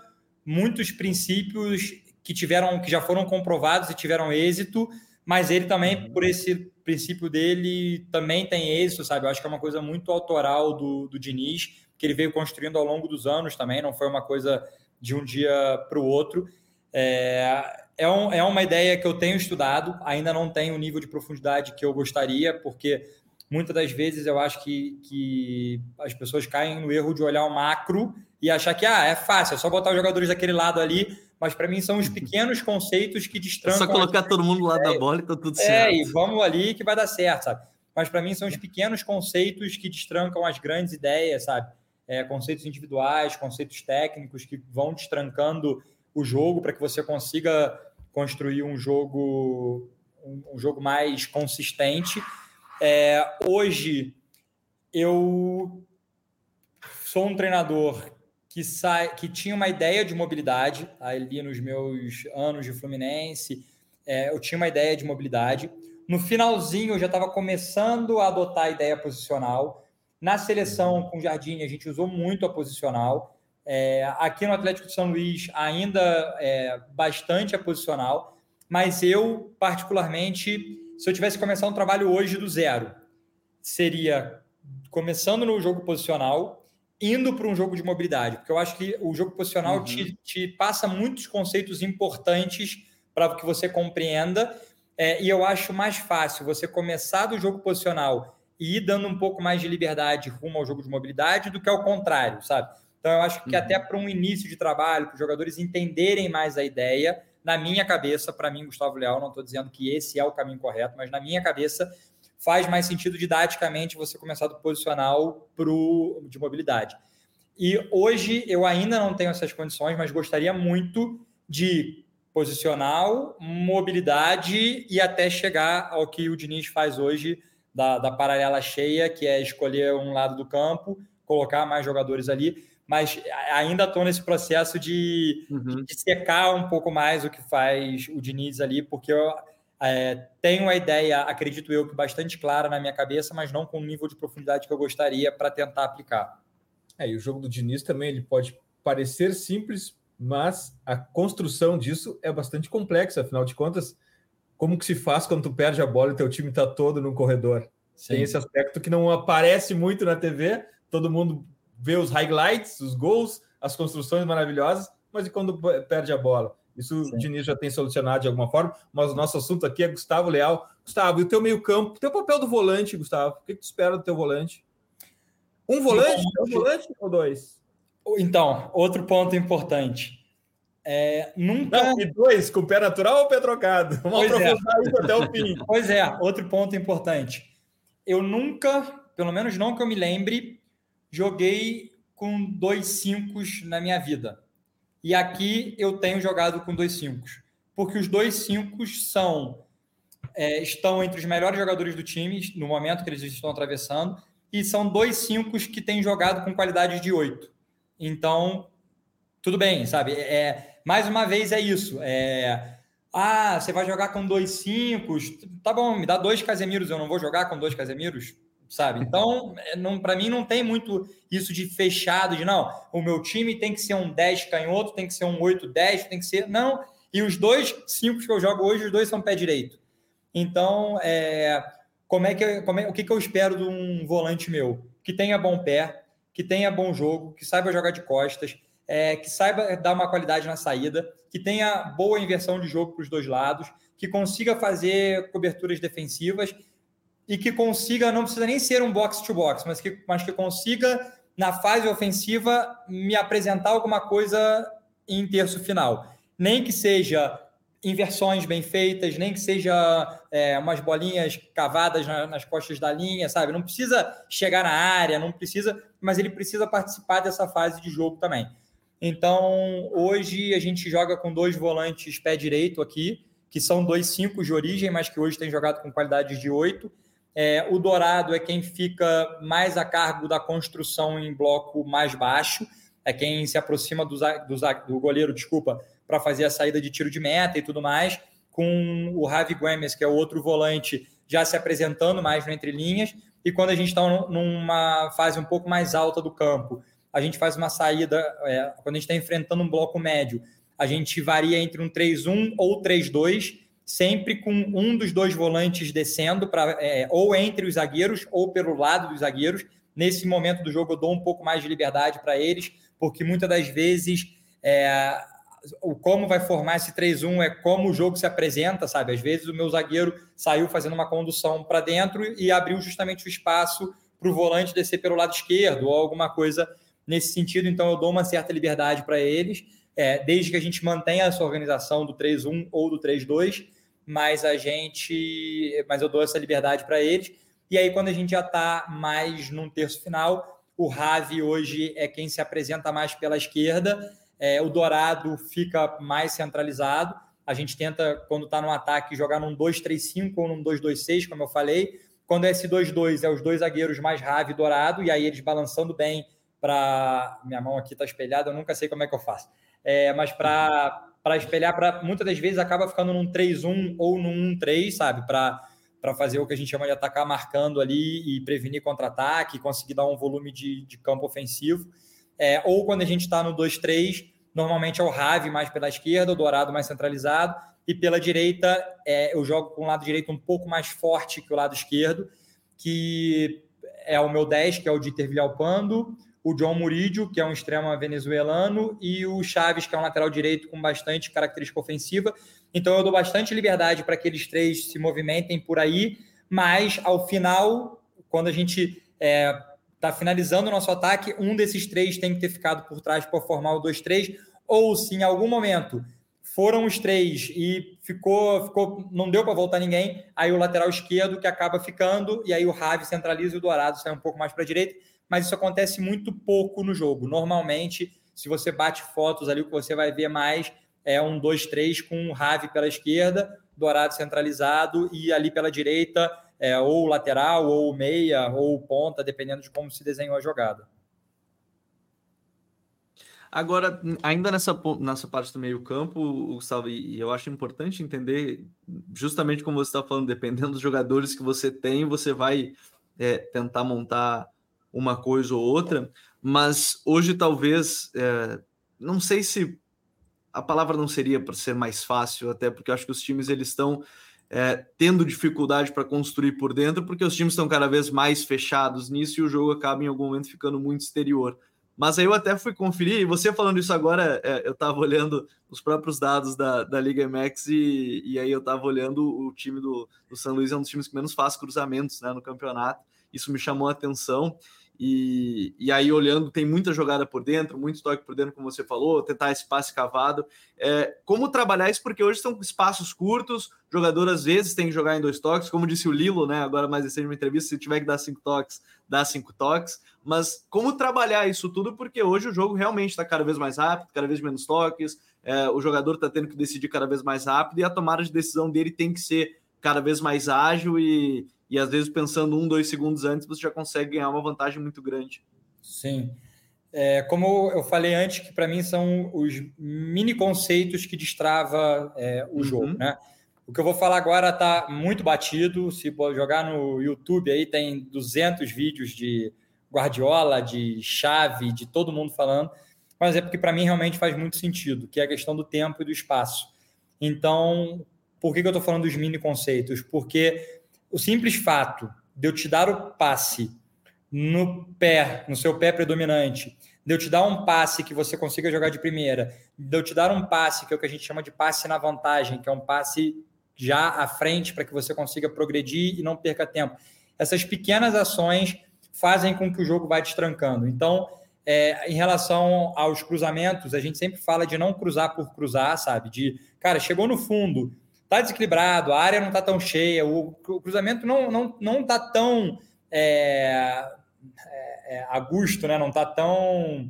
muitos princípios que tiveram, que já foram comprovados e tiveram êxito, mas ele também, uhum. por esse princípio dele, também tem êxito, sabe? Eu acho que é uma coisa muito autoral do, do Diniz, que ele veio construindo ao longo dos anos também, não foi uma coisa de um dia para o outro. É, é, um, é uma ideia que eu tenho estudado, ainda não tenho o nível de profundidade que eu gostaria, porque muitas das vezes eu acho que, que as pessoas caem no erro de olhar o macro e achar que ah, é fácil, é só botar os jogadores daquele lado ali, mas para mim são os pequenos conceitos que destrancam. É só colocar todo mundo do lado da bola e tá tudo certo. É, e vamos ali que vai dar certo, sabe? Mas para mim são os pequenos conceitos que destrancam as grandes ideias, sabe? É, conceitos individuais, conceitos técnicos que vão destrancando o jogo para que você consiga construir um jogo um, jogo mais consistente. É, hoje eu sou um treinador que sai, que tinha uma ideia de mobilidade ali nos meus anos de Fluminense, é, eu tinha uma ideia de mobilidade. No finalzinho eu já estava começando a adotar a ideia posicional. Na seleção com o Jardim a gente usou muito a posicional. É, aqui no Atlético de São Luís ainda é bastante a posicional, mas eu, particularmente, se eu tivesse que começar um trabalho hoje do zero, seria começando no jogo posicional, indo para um jogo de mobilidade, porque eu acho que o jogo posicional uhum. te, te, passa muitos conceitos importantes para que você compreenda, é, e eu acho mais fácil você começar do jogo posicional e ir dando um pouco mais de liberdade rumo ao jogo de mobilidade do que ao contrário, sabe? Então, eu acho que uhum. até para um início de trabalho, para os jogadores entenderem mais a ideia, na minha cabeça, para mim, Gustavo Leal, não estou dizendo que esse é o caminho correto, mas na minha cabeça faz mais sentido didaticamente você começar do posicional para o de mobilidade. E hoje eu ainda não tenho essas condições, mas gostaria muito de posicional, mobilidade e até chegar ao que o Diniz faz hoje da, da paralela cheia, que é escolher um lado do campo, colocar mais jogadores ali mas ainda estou nesse processo de, uhum. de, secar um pouco mais o que faz o Diniz ali, porque eu é, tenho a ideia, acredito eu, que bastante clara na minha cabeça, mas não com o nível de profundidade que eu gostaria para tentar aplicar. É, e o jogo do Diniz também ele pode parecer simples, mas a construção disso é bastante complexa, afinal de contas, como que se faz quando tu perde a bola e teu time está todo no corredor? Sim. Tem esse aspecto que não aparece muito na TV, todo mundo ver os highlights, os gols, as construções maravilhosas, mas e quando perde a bola? Isso Sim. o Diniz já tem solucionado de alguma forma, mas o nosso assunto aqui é Gustavo Leal. Gustavo, e o teu meio-campo, o teu papel do volante, Gustavo? O que, tu espera do teu volante? Um volante? Um volante ou dois? Então, outro ponto importante. É, nunca. Não, e dois, com pé natural ou pé trocado? Vamos pois é. aprofundar é. isso até o fim. [LAUGHS] Pois é, outro ponto importante. Eu nunca, pelo menos não que eu me lembre, joguei com dois cinco na minha vida. E aqui eu tenho jogado com dois cinco, porque os dois cinco são é, estão entre os melhores jogadores do time no momento que eles estão atravessando e são dois cinco que têm jogado com qualidade de oito. Então, tudo bem, sabe? É, mais uma vez é isso. É, ah, você vai jogar com dois cinco, tá bom, me dá dois Casemiros, eu não vou jogar com dois Casemiros, sabe? Então, é, para mim não tem muito isso de fechado, de não, o meu time tem que ser um 10 canhoto, tem que ser um 8-10, tem que ser. Não, e os dois cinco que eu jogo hoje, os dois são pé direito. Então, é, como é que como é, o que, que eu espero de um volante meu? Que tenha bom pé, que tenha bom jogo, que saiba jogar de costas, é, que saiba dar uma qualidade na saída, que tenha boa inversão de jogo para os dois lados, que consiga fazer coberturas defensivas e que consiga, não precisa nem ser um box-to-box, mas que, mas que consiga, na fase ofensiva, me apresentar alguma coisa em terço final. Nem que seja inversões bem feitas, nem que seja é, umas bolinhas cavadas na, nas costas da linha, sabe? Não precisa chegar na área, não precisa, mas ele precisa participar dessa fase de jogo também. Então, hoje a gente joga com dois volantes pé direito aqui, que são dois cinco de origem, mas que hoje tem jogado com qualidade de oito. É, o Dourado é quem fica mais a cargo da construção em bloco mais baixo, é quem se aproxima do, do, do goleiro, desculpa, para fazer a saída de tiro de meta e tudo mais, com o Ravi Gomes, que é o outro volante, já se apresentando mais no entre linhas, e quando a gente está numa fase um pouco mais alta do campo, a gente faz uma saída, é, quando a gente está enfrentando um bloco médio, a gente varia entre um 3-1 ou 3-2, sempre com um dos dois volantes descendo, pra, é, ou entre os zagueiros ou pelo lado dos zagueiros. Nesse momento do jogo, eu dou um pouco mais de liberdade para eles, porque muitas das vezes é, o como vai formar esse 3-1 é como o jogo se apresenta, sabe? Às vezes o meu zagueiro saiu fazendo uma condução para dentro e abriu justamente o espaço para o volante descer pelo lado esquerdo ou alguma coisa nesse sentido, então eu dou uma certa liberdade para eles, é, desde que a gente mantenha essa organização do 3-1 ou do 3-2, mas a gente. Mas eu dou essa liberdade para eles. E aí, quando a gente já está mais num terço final, o Ravi hoje é quem se apresenta mais pela esquerda, é, o Dourado fica mais centralizado. A gente tenta, quando está no ataque, jogar num 2-3-5 ou num 2-2-6, como eu falei. Quando é esse 2-2, é os dois zagueiros mais Ravi e Dourado, e aí eles balançando bem para. Minha mão aqui está espelhada, eu nunca sei como é que eu faço. É, mas para espelhar, para muitas das vezes acaba ficando num 3-1 ou num 1-3, sabe? Para fazer o que a gente chama de atacar marcando ali e prevenir contra-ataque, conseguir dar um volume de, de campo ofensivo. É, ou quando a gente está no 2-3, normalmente é o Rave mais pela esquerda, o Dourado mais centralizado, e pela direita é, eu jogo com o lado direito um pouco mais forte que o lado esquerdo, que é o meu 10, que é o Dieter Villalpando, o John Murídio, que é um extremo venezuelano, e o Chaves, que é um lateral direito com bastante característica ofensiva. Então eu dou bastante liberdade para que eles três se movimentem por aí, mas ao final, quando a gente está é, tá finalizando o nosso ataque, um desses três tem que ter ficado por trás para formar o 2-3, ou se em algum momento foram os três e ficou, ficou não deu para voltar ninguém, aí o lateral esquerdo que acaba ficando, e aí o Rave centraliza e o Dourado sai um pouco mais para a direita mas isso acontece muito pouco no jogo. Normalmente, se você bate fotos ali, o que você vai ver mais é um 2-3 com o Rave pela esquerda, Dourado centralizado e ali pela direita, é, ou lateral, ou meia, ou ponta, dependendo de como se desenhou a jogada. Agora, ainda nessa, nessa parte do meio-campo, Gustavo, e eu acho importante entender, justamente como você está falando, dependendo dos jogadores que você tem, você vai é, tentar montar uma coisa ou outra, mas hoje talvez, é, não sei se a palavra não seria para ser mais fácil, até porque eu acho que os times eles estão é, tendo dificuldade para construir por dentro, porque os times estão cada vez mais fechados nisso e o jogo acaba em algum momento ficando muito exterior. Mas aí eu até fui conferir, e você falando isso agora, é, eu estava olhando os próprios dados da, da Liga MX e, e aí eu estava olhando o time do, do São Luís, é um dos times que menos faz cruzamentos né, no campeonato. Isso me chamou a atenção. E, e aí, olhando, tem muita jogada por dentro, muito toque por dentro, como você falou, tentar esse passe cavado. É, como trabalhar isso? Porque hoje são espaços curtos, jogador às vezes tem que jogar em dois toques, como disse o Lilo, né? Agora mais recente uma entrevista, se tiver que dar cinco toques, dá cinco toques. Mas como trabalhar isso tudo? Porque hoje o jogo realmente está cada vez mais rápido, cada vez menos toques, é, o jogador está tendo que decidir cada vez mais rápido e a tomada de decisão dele tem que ser cada vez mais ágil e, e às vezes pensando um, dois segundos antes, você já consegue ganhar uma vantagem muito grande. Sim. É, como eu falei antes, que para mim são os mini conceitos que destrava é, o uhum. jogo, né? O que eu vou falar agora está muito batido. Se jogar no YouTube aí, tem 200 vídeos de Guardiola, de Chave, de todo mundo falando. Mas é porque para mim realmente faz muito sentido, que é a questão do tempo e do espaço. Então, por que, que eu estou falando dos mini conceitos? Porque o simples fato de eu te dar o passe no pé, no seu pé predominante, de eu te dar um passe que você consiga jogar de primeira, de eu te dar um passe que é o que a gente chama de passe na vantagem, que é um passe já à frente para que você consiga progredir e não perca tempo. Essas pequenas ações fazem com que o jogo vá destrancando. Então, é, em relação aos cruzamentos, a gente sempre fala de não cruzar por cruzar, sabe? De, cara, chegou no fundo, tá desequilibrado, a área não tá tão cheia, o, o cruzamento não, não, não tá tão é, é, é a gusto, né? Não tá tão.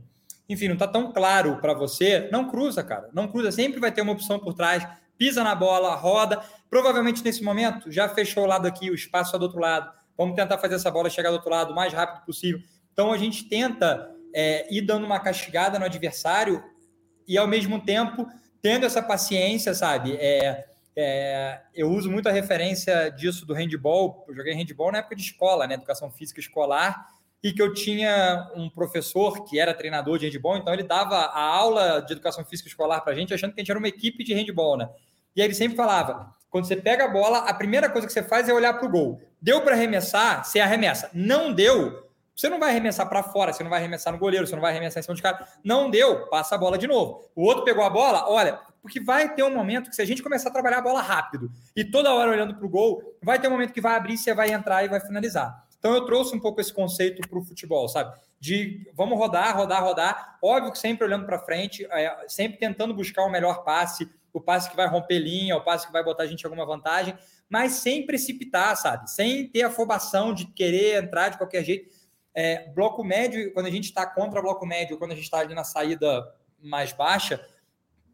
Enfim, não tá tão claro para você. Não cruza, cara. Não cruza. Sempre vai ter uma opção por trás. Pisa na bola, roda. Provavelmente nesse momento já fechou o lado aqui, o espaço é do outro lado. Vamos tentar fazer essa bola chegar do outro lado o mais rápido possível. Então a gente tenta é, ir dando uma castigada no adversário e ao mesmo tempo tendo essa paciência, sabe? É, é, eu uso muito a referência disso do handball. Eu joguei handball na época de escola, né? Educação física escolar, e que eu tinha um professor que era treinador de handball, então ele dava a aula de educação física escolar para a gente, achando que a gente era uma equipe de handball, né? E aí ele sempre falava: quando você pega a bola, a primeira coisa que você faz é olhar para o gol. Deu para arremessar, você arremessa. Não deu, você não vai arremessar para fora, você não vai arremessar no goleiro, você não vai arremessar em cima de cara. Não deu, passa a bola de novo. O outro pegou a bola, olha, porque vai ter um momento que se a gente começar a trabalhar a bola rápido e toda hora olhando para o gol, vai ter um momento que vai abrir, você vai entrar e vai finalizar. Então eu trouxe um pouco esse conceito para o futebol, sabe? De vamos rodar, rodar, rodar. Óbvio que sempre olhando para frente, é, sempre tentando buscar o melhor passe, o passe que vai romper linha, o passe que vai botar a gente em alguma vantagem, mas sem precipitar, sabe? Sem ter afobação de querer entrar de qualquer jeito. É, bloco médio, quando a gente está contra bloco médio, quando a gente está ali na saída mais baixa,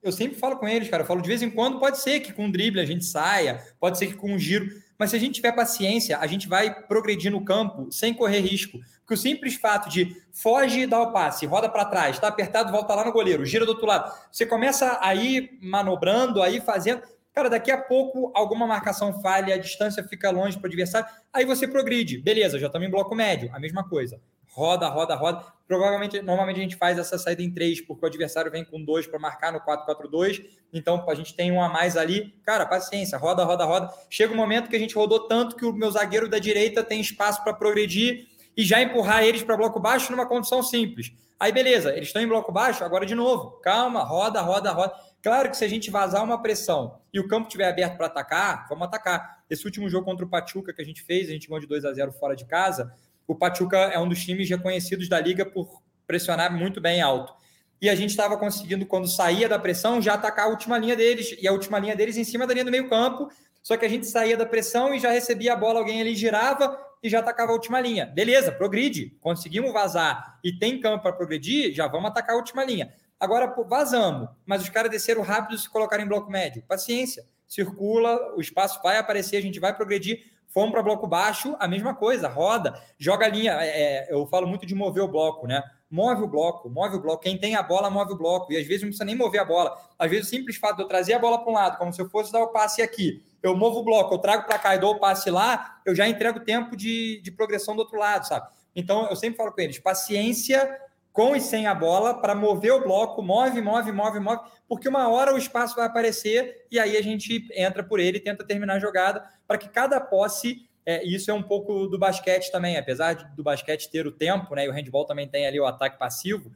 eu sempre falo com eles, cara, eu falo de vez em quando, pode ser que com um drible a gente saia, pode ser que com um giro, mas se a gente tiver paciência, a gente vai progredir no campo sem correr risco. Porque o simples fato de foge e dá o passe, roda para trás, está apertado, volta lá no goleiro, gira do outro lado. Você começa a ir manobrando, aí fazendo. Cara, daqui a pouco alguma marcação falha, a distância fica longe para o adversário, aí você progride. Beleza, já estamos em bloco médio, a mesma coisa. Roda, roda, roda. Provavelmente, normalmente a gente faz essa saída em três, porque o adversário vem com dois para marcar no 4-4-2. Então a gente tem um a mais ali. Cara, paciência, roda, roda, roda. Chega um momento que a gente rodou tanto que o meu zagueiro da direita tem espaço para progredir e já empurrar eles para bloco baixo numa condição simples. Aí beleza, eles estão em bloco baixo, agora de novo. Calma, roda, roda, roda. Claro que se a gente vazar uma pressão e o campo estiver aberto para atacar, vamos atacar. Esse último jogo contra o Pachuca que a gente fez, a gente ganhou de 2 a 0 fora de casa. O Pachuca é um dos times reconhecidos da liga por pressionar muito bem alto. E a gente estava conseguindo, quando saía da pressão, já atacar a última linha deles, e a última linha deles em cima da linha do meio-campo. Só que a gente saía da pressão e já recebia a bola, alguém ali girava e já atacava a última linha. Beleza, progride. Conseguimos vazar e tem campo para progredir, já vamos atacar a última linha. Agora vazamos, mas os caras desceram rápido e se colocaram em bloco médio. Paciência, circula, o espaço vai aparecer, a gente vai progredir. Fomos para bloco baixo, a mesma coisa, roda, joga a linha. É, é, eu falo muito de mover o bloco, né? Move o bloco, move o bloco. Quem tem a bola, move o bloco. E às vezes não precisa nem mover a bola. Às vezes o simples fato de eu trazer a bola para um lado, como se eu fosse dar o passe aqui. Eu movo o bloco, eu trago para cá e dou o passe lá, eu já entrego tempo de, de progressão do outro lado, sabe? Então eu sempre falo com eles: paciência com e sem a bola para mover o bloco, move, move, move, move, porque uma hora o espaço vai aparecer e aí a gente entra por ele e tenta terminar a jogada para que cada posse. É, isso é um pouco do basquete também, apesar de, do basquete ter o tempo, né? E o handball também tem ali o ataque passivo.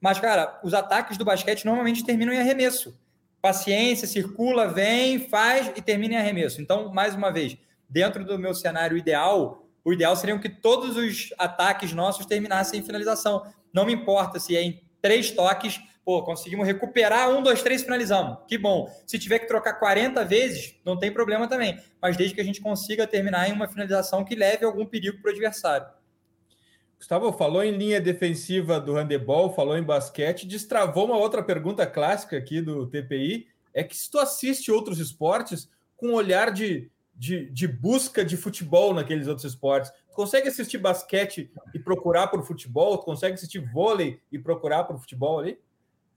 Mas, cara, os ataques do basquete normalmente terminam em arremesso. Paciência, circula, vem, faz e termina em arremesso. Então, mais uma vez, dentro do meu cenário ideal, o ideal seria que todos os ataques nossos terminassem em finalização. Não me importa se é em três toques, pô, conseguimos recuperar um, dois, três, finalizamos. Que bom. Se tiver que trocar 40 vezes, não tem problema também. Mas desde que a gente consiga terminar em uma finalização que leve algum perigo para o adversário. Gustavo falou em linha defensiva do handebol, falou em basquete, destravou uma outra pergunta clássica aqui do TPI, é que se tu assiste outros esportes com um olhar de de, de busca de futebol naqueles outros esportes? Consegue assistir basquete e procurar por futebol? Consegue assistir vôlei e procurar por futebol ali?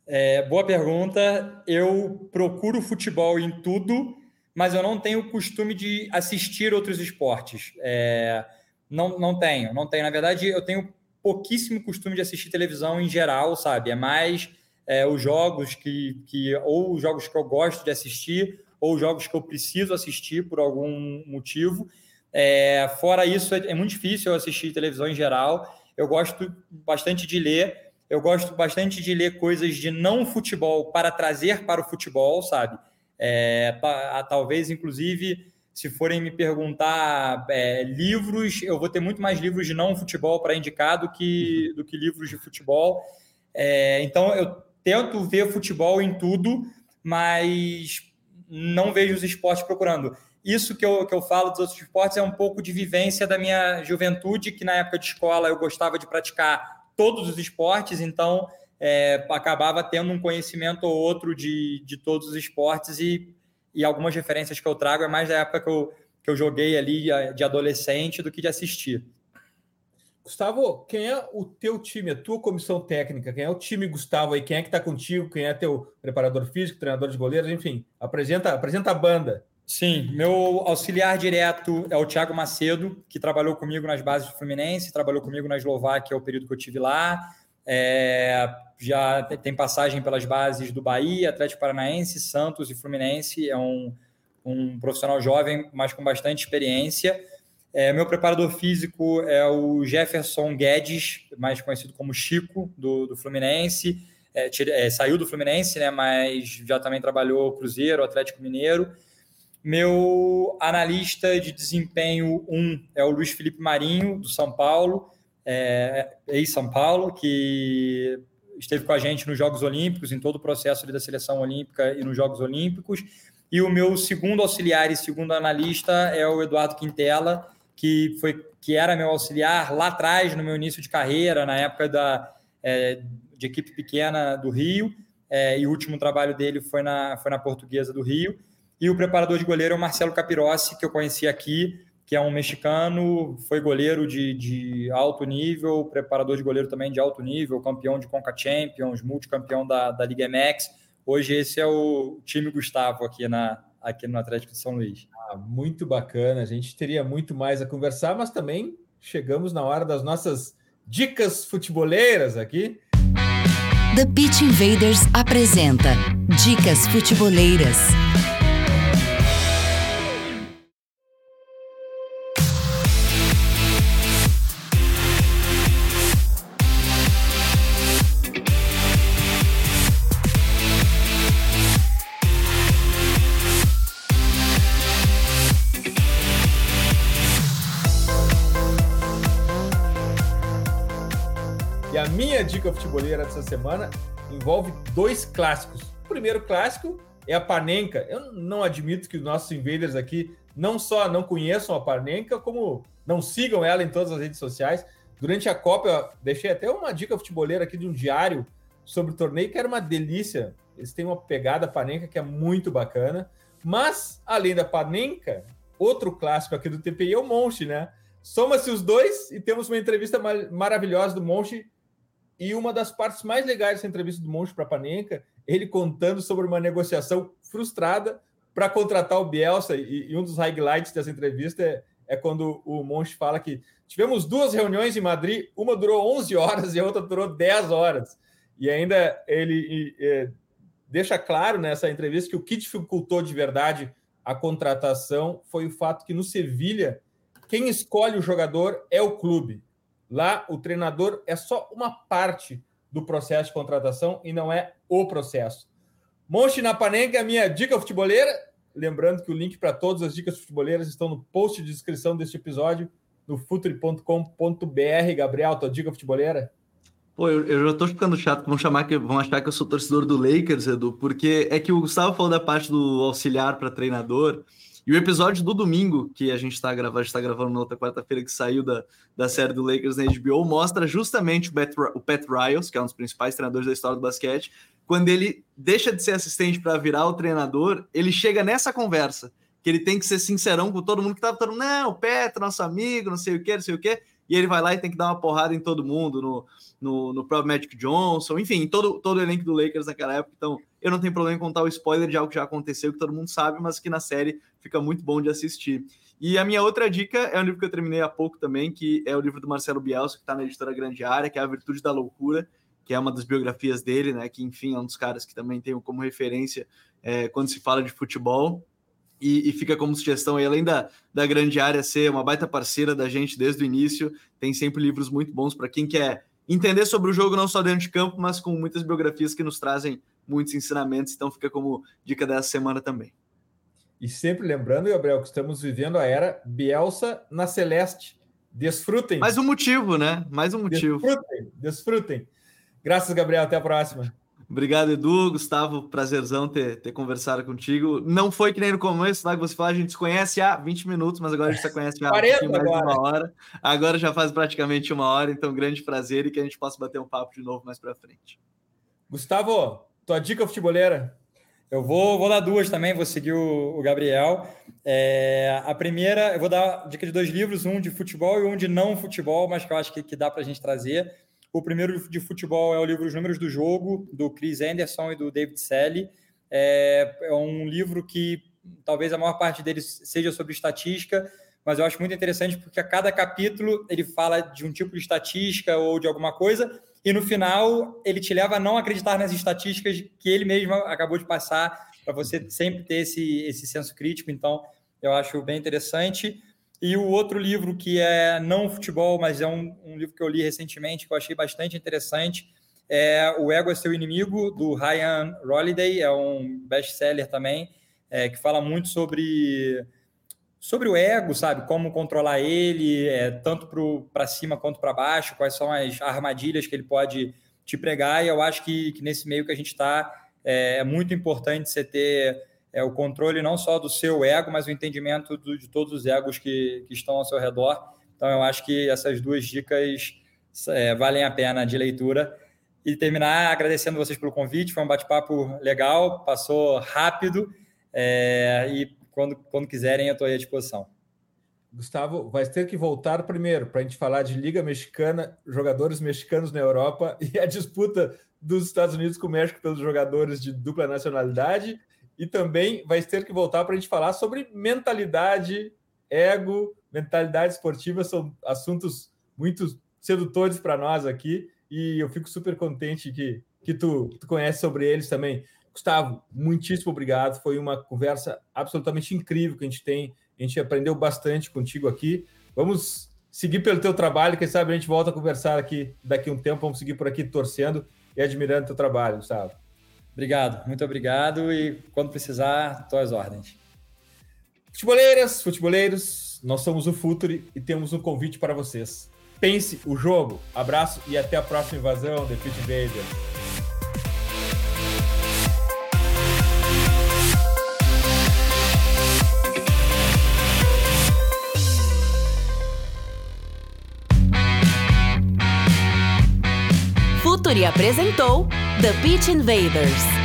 É, boa pergunta. Eu procuro futebol em tudo, mas eu não tenho costume de assistir outros esportes. É, não, não tenho, não tenho. Na verdade, eu tenho pouquíssimo costume de assistir televisão em geral, sabe? É mais é, os jogos que, que, ou os jogos que eu gosto de assistir, ou jogos que eu preciso assistir por algum motivo. É, fora isso, é, é muito difícil eu assistir televisão em geral. Eu gosto bastante de ler. Eu gosto bastante de ler coisas de não futebol para trazer para o futebol, sabe? É, pra, talvez, inclusive, se forem me perguntar é, livros, eu vou ter muito mais livros de não futebol para indicar do que, do que livros de futebol. É, então, eu tento ver futebol em tudo, mas não vejo os esportes procurando. Isso que eu, que eu falo dos outros esportes é um pouco de vivência da minha juventude, que na época de escola eu gostava de praticar todos os esportes, então é, acabava tendo um conhecimento ou outro de, de todos os esportes e, e algumas referências que eu trago é mais da época que eu, que eu joguei ali de adolescente do que de assistir. Gustavo, quem é o teu time, a tua comissão técnica? Quem é o time, Gustavo, aí? Quem é que está contigo? Quem é teu preparador físico, treinador de goleiros? Enfim, apresenta, apresenta a banda. Sim, meu auxiliar direto é o Thiago Macedo, que trabalhou comigo nas bases do Fluminense, trabalhou comigo na Eslováquia, é o período que eu tive lá. É, já tem passagem pelas bases do Bahia, Atlético Paranaense, Santos e Fluminense. É um, um profissional jovem, mas com bastante experiência. É, meu preparador físico é o Jefferson Guedes, mais conhecido como Chico, do, do Fluminense. É, tira, é, saiu do Fluminense, né, mas já também trabalhou Cruzeiro, Atlético Mineiro. Meu analista de desempenho 1 um, é o Luiz Felipe Marinho, do São Paulo, é, ex-São Paulo, que esteve com a gente nos Jogos Olímpicos, em todo o processo da seleção olímpica e nos Jogos Olímpicos. E o meu segundo auxiliar e segundo analista é o Eduardo Quintela, que foi que era meu auxiliar lá atrás no meu início de carreira, na época da é, de equipe pequena do Rio, é, e o último trabalho dele foi na foi na Portuguesa do Rio. E o preparador de goleiro é o Marcelo Capirossi, que eu conheci aqui, que é um mexicano, foi goleiro de, de alto nível, preparador de goleiro também de alto nível, campeão de Conca Champions, multicampeão da, da Liga MX. Hoje esse é o time Gustavo aqui, na, aqui no Atlético de São Luís. Ah, muito bacana. A gente teria muito mais a conversar, mas também chegamos na hora das nossas dicas futeboleiras aqui. The Pitch Invaders apresenta Dicas Futeboleiras. Minha dica futebolera dessa semana envolve dois clássicos. O primeiro clássico é a Panenka. Eu não admito que os nossos invaders aqui não só não conheçam a Panenka, como não sigam ela em todas as redes sociais. Durante a Copa, eu deixei até uma dica futebolera aqui de um diário sobre o torneio, que era uma delícia. Eles têm uma pegada Panenka que é muito bacana. Mas, além da Panenka, outro clássico aqui do TPI é o Monte, né? Soma-se os dois e temos uma entrevista maravilhosa do Monte e uma das partes mais legais dessa entrevista do Monte para Panenka, ele contando sobre uma negociação frustrada para contratar o Bielsa. E, e, um dos highlights dessa entrevista é, é quando o Monte fala que tivemos duas reuniões em Madrid, uma durou 11 horas [LAUGHS] e a outra durou 10 horas. E ainda ele é, deixa claro nessa entrevista que o que dificultou de verdade a contratação foi o fato que no Sevilha quem escolhe o jogador é o clube. Lá, o treinador é só uma parte do processo de contratação e não é o processo. Monte na Panenka é minha dica futeboleira. Lembrando que o link para todas as dicas futeboleiras estão no post de descrição deste episódio, no futre.com.br. Gabriel, tua dica futeboleira? Pô, eu, eu já tô ficando chato, vão chamar que vão achar que eu sou torcedor do Lakers, Edu, porque é que o Gustavo falou da parte do auxiliar para treinador. E o episódio do domingo, que a gente está gravando, está gravando na outra quarta-feira, que saiu da, da série do Lakers na HBO, mostra justamente o Pat, o Pat Riles, que é um dos principais treinadores da história do basquete, quando ele deixa de ser assistente para virar o treinador, ele chega nessa conversa que ele tem que ser sincerão com todo mundo que tava todo mundo, não, o Petro, nosso amigo, não sei o que, não sei o que, e ele vai lá e tem que dar uma porrada em todo mundo, no, no, no próprio Magic Johnson, enfim, todo, todo o elenco do Lakers naquela época. Então, eu não tenho problema em contar o spoiler de algo que já aconteceu, que todo mundo sabe, mas que na série fica muito bom de assistir. E a minha outra dica é um livro que eu terminei há pouco também, que é o livro do Marcelo Bielsa, que está na editora Grande Área, que é A Virtude da Loucura, que é uma das biografias dele, né? Que, enfim, é um dos caras que também tenho como referência é, quando se fala de futebol. E, e, fica como sugestão aí, além da, da grande área ser uma baita parceira da gente desde o início, tem sempre livros muito bons para quem quer entender sobre o jogo, não só dentro de campo, mas com muitas biografias que nos trazem muitos ensinamentos. Então fica como dica dessa semana também. E sempre lembrando, Gabriel, que estamos vivendo a era Bielsa na Celeste. Desfrutem. Mais um motivo, né? Mais um motivo. Desfrutem, desfrutem. Graças, Gabriel. Até a próxima. Obrigado, Edu. Gustavo, prazerzão ter, ter conversado contigo. Não foi que nem no começo, lá que você falou, a gente se conhece há 20 minutos, mas agora a gente já conhece há 40 um mais agora. uma hora. Agora já faz praticamente uma hora, então grande prazer e que a gente possa bater um papo de novo mais para frente. Gustavo, tua dica futeboleira? Eu vou, vou dar duas também, vou seguir o, o Gabriel. É, a primeira, eu vou dar dica de dois livros, um de futebol e um de não futebol, mas que eu acho que, que dá para a gente trazer. O primeiro de futebol é o livro Os Números do Jogo, do Chris Anderson e do David Selle. É, é um livro que talvez a maior parte dele seja sobre estatística, mas eu acho muito interessante porque a cada capítulo ele fala de um tipo de estatística ou de alguma coisa, e no final ele te leva a não acreditar nas estatísticas que ele mesmo acabou de passar, para você sempre ter esse, esse senso crítico. Então, eu acho bem interessante. E o outro livro que é não futebol, mas é um, um, livro que eu li recentemente, que eu achei bastante interessante, é O Ego é Seu Inimigo, do Ryan Holiday, é um best-seller também, é, que fala muito sobre, sobre o ego, sabe? Como controlar ele, é, tanto para cima quanto para baixo, quais são as armadilhas que ele pode te pregar, e eu acho que, que nesse meio que a gente está, é, é muito importante você ter é o controle não só do seu ego, mas o entendimento do, de todos os egos que, que estão ao seu redor. Então, eu acho que essas duas dicas é, valem a pena de leitura. E terminar agradecendo vocês pelo convite, foi um bate-papo legal, passou rápido, é, e quando, quando quiserem eu estou à disposição. Gustavo, vai ter que voltar primeiro para a gente falar de Liga Mexicana, jogadores mexicanos na Europa [LAUGHS] e a disputa dos Estados Unidos com o México pelos jogadores de dupla nacionalidade e também vai ter que voltar para a gente falar sobre mentalidade, ego, mentalidade esportiva, são assuntos muito sedutores para nós aqui, e eu fico super contente que, que tu, tu conhece sobre eles também. Gustavo, muitíssimo obrigado, foi uma conversa absolutamente incrível que a gente tem, a gente aprendeu bastante contigo aqui. Vamos seguir pelo teu trabalho, quem sabe a gente volta a conversar aqui daqui a um tempo, vamos seguir por aqui torcendo e admirando teu trabalho, Gustavo. Obrigado, muito obrigado. E quando precisar, estou às ordens. Futeboleiras, futeboleiros, nós somos o Futuri e temos um convite para vocês. Pense o jogo. Abraço e até a próxima invasão, The Pit Invader. Futuri apresentou The Beach Invaders.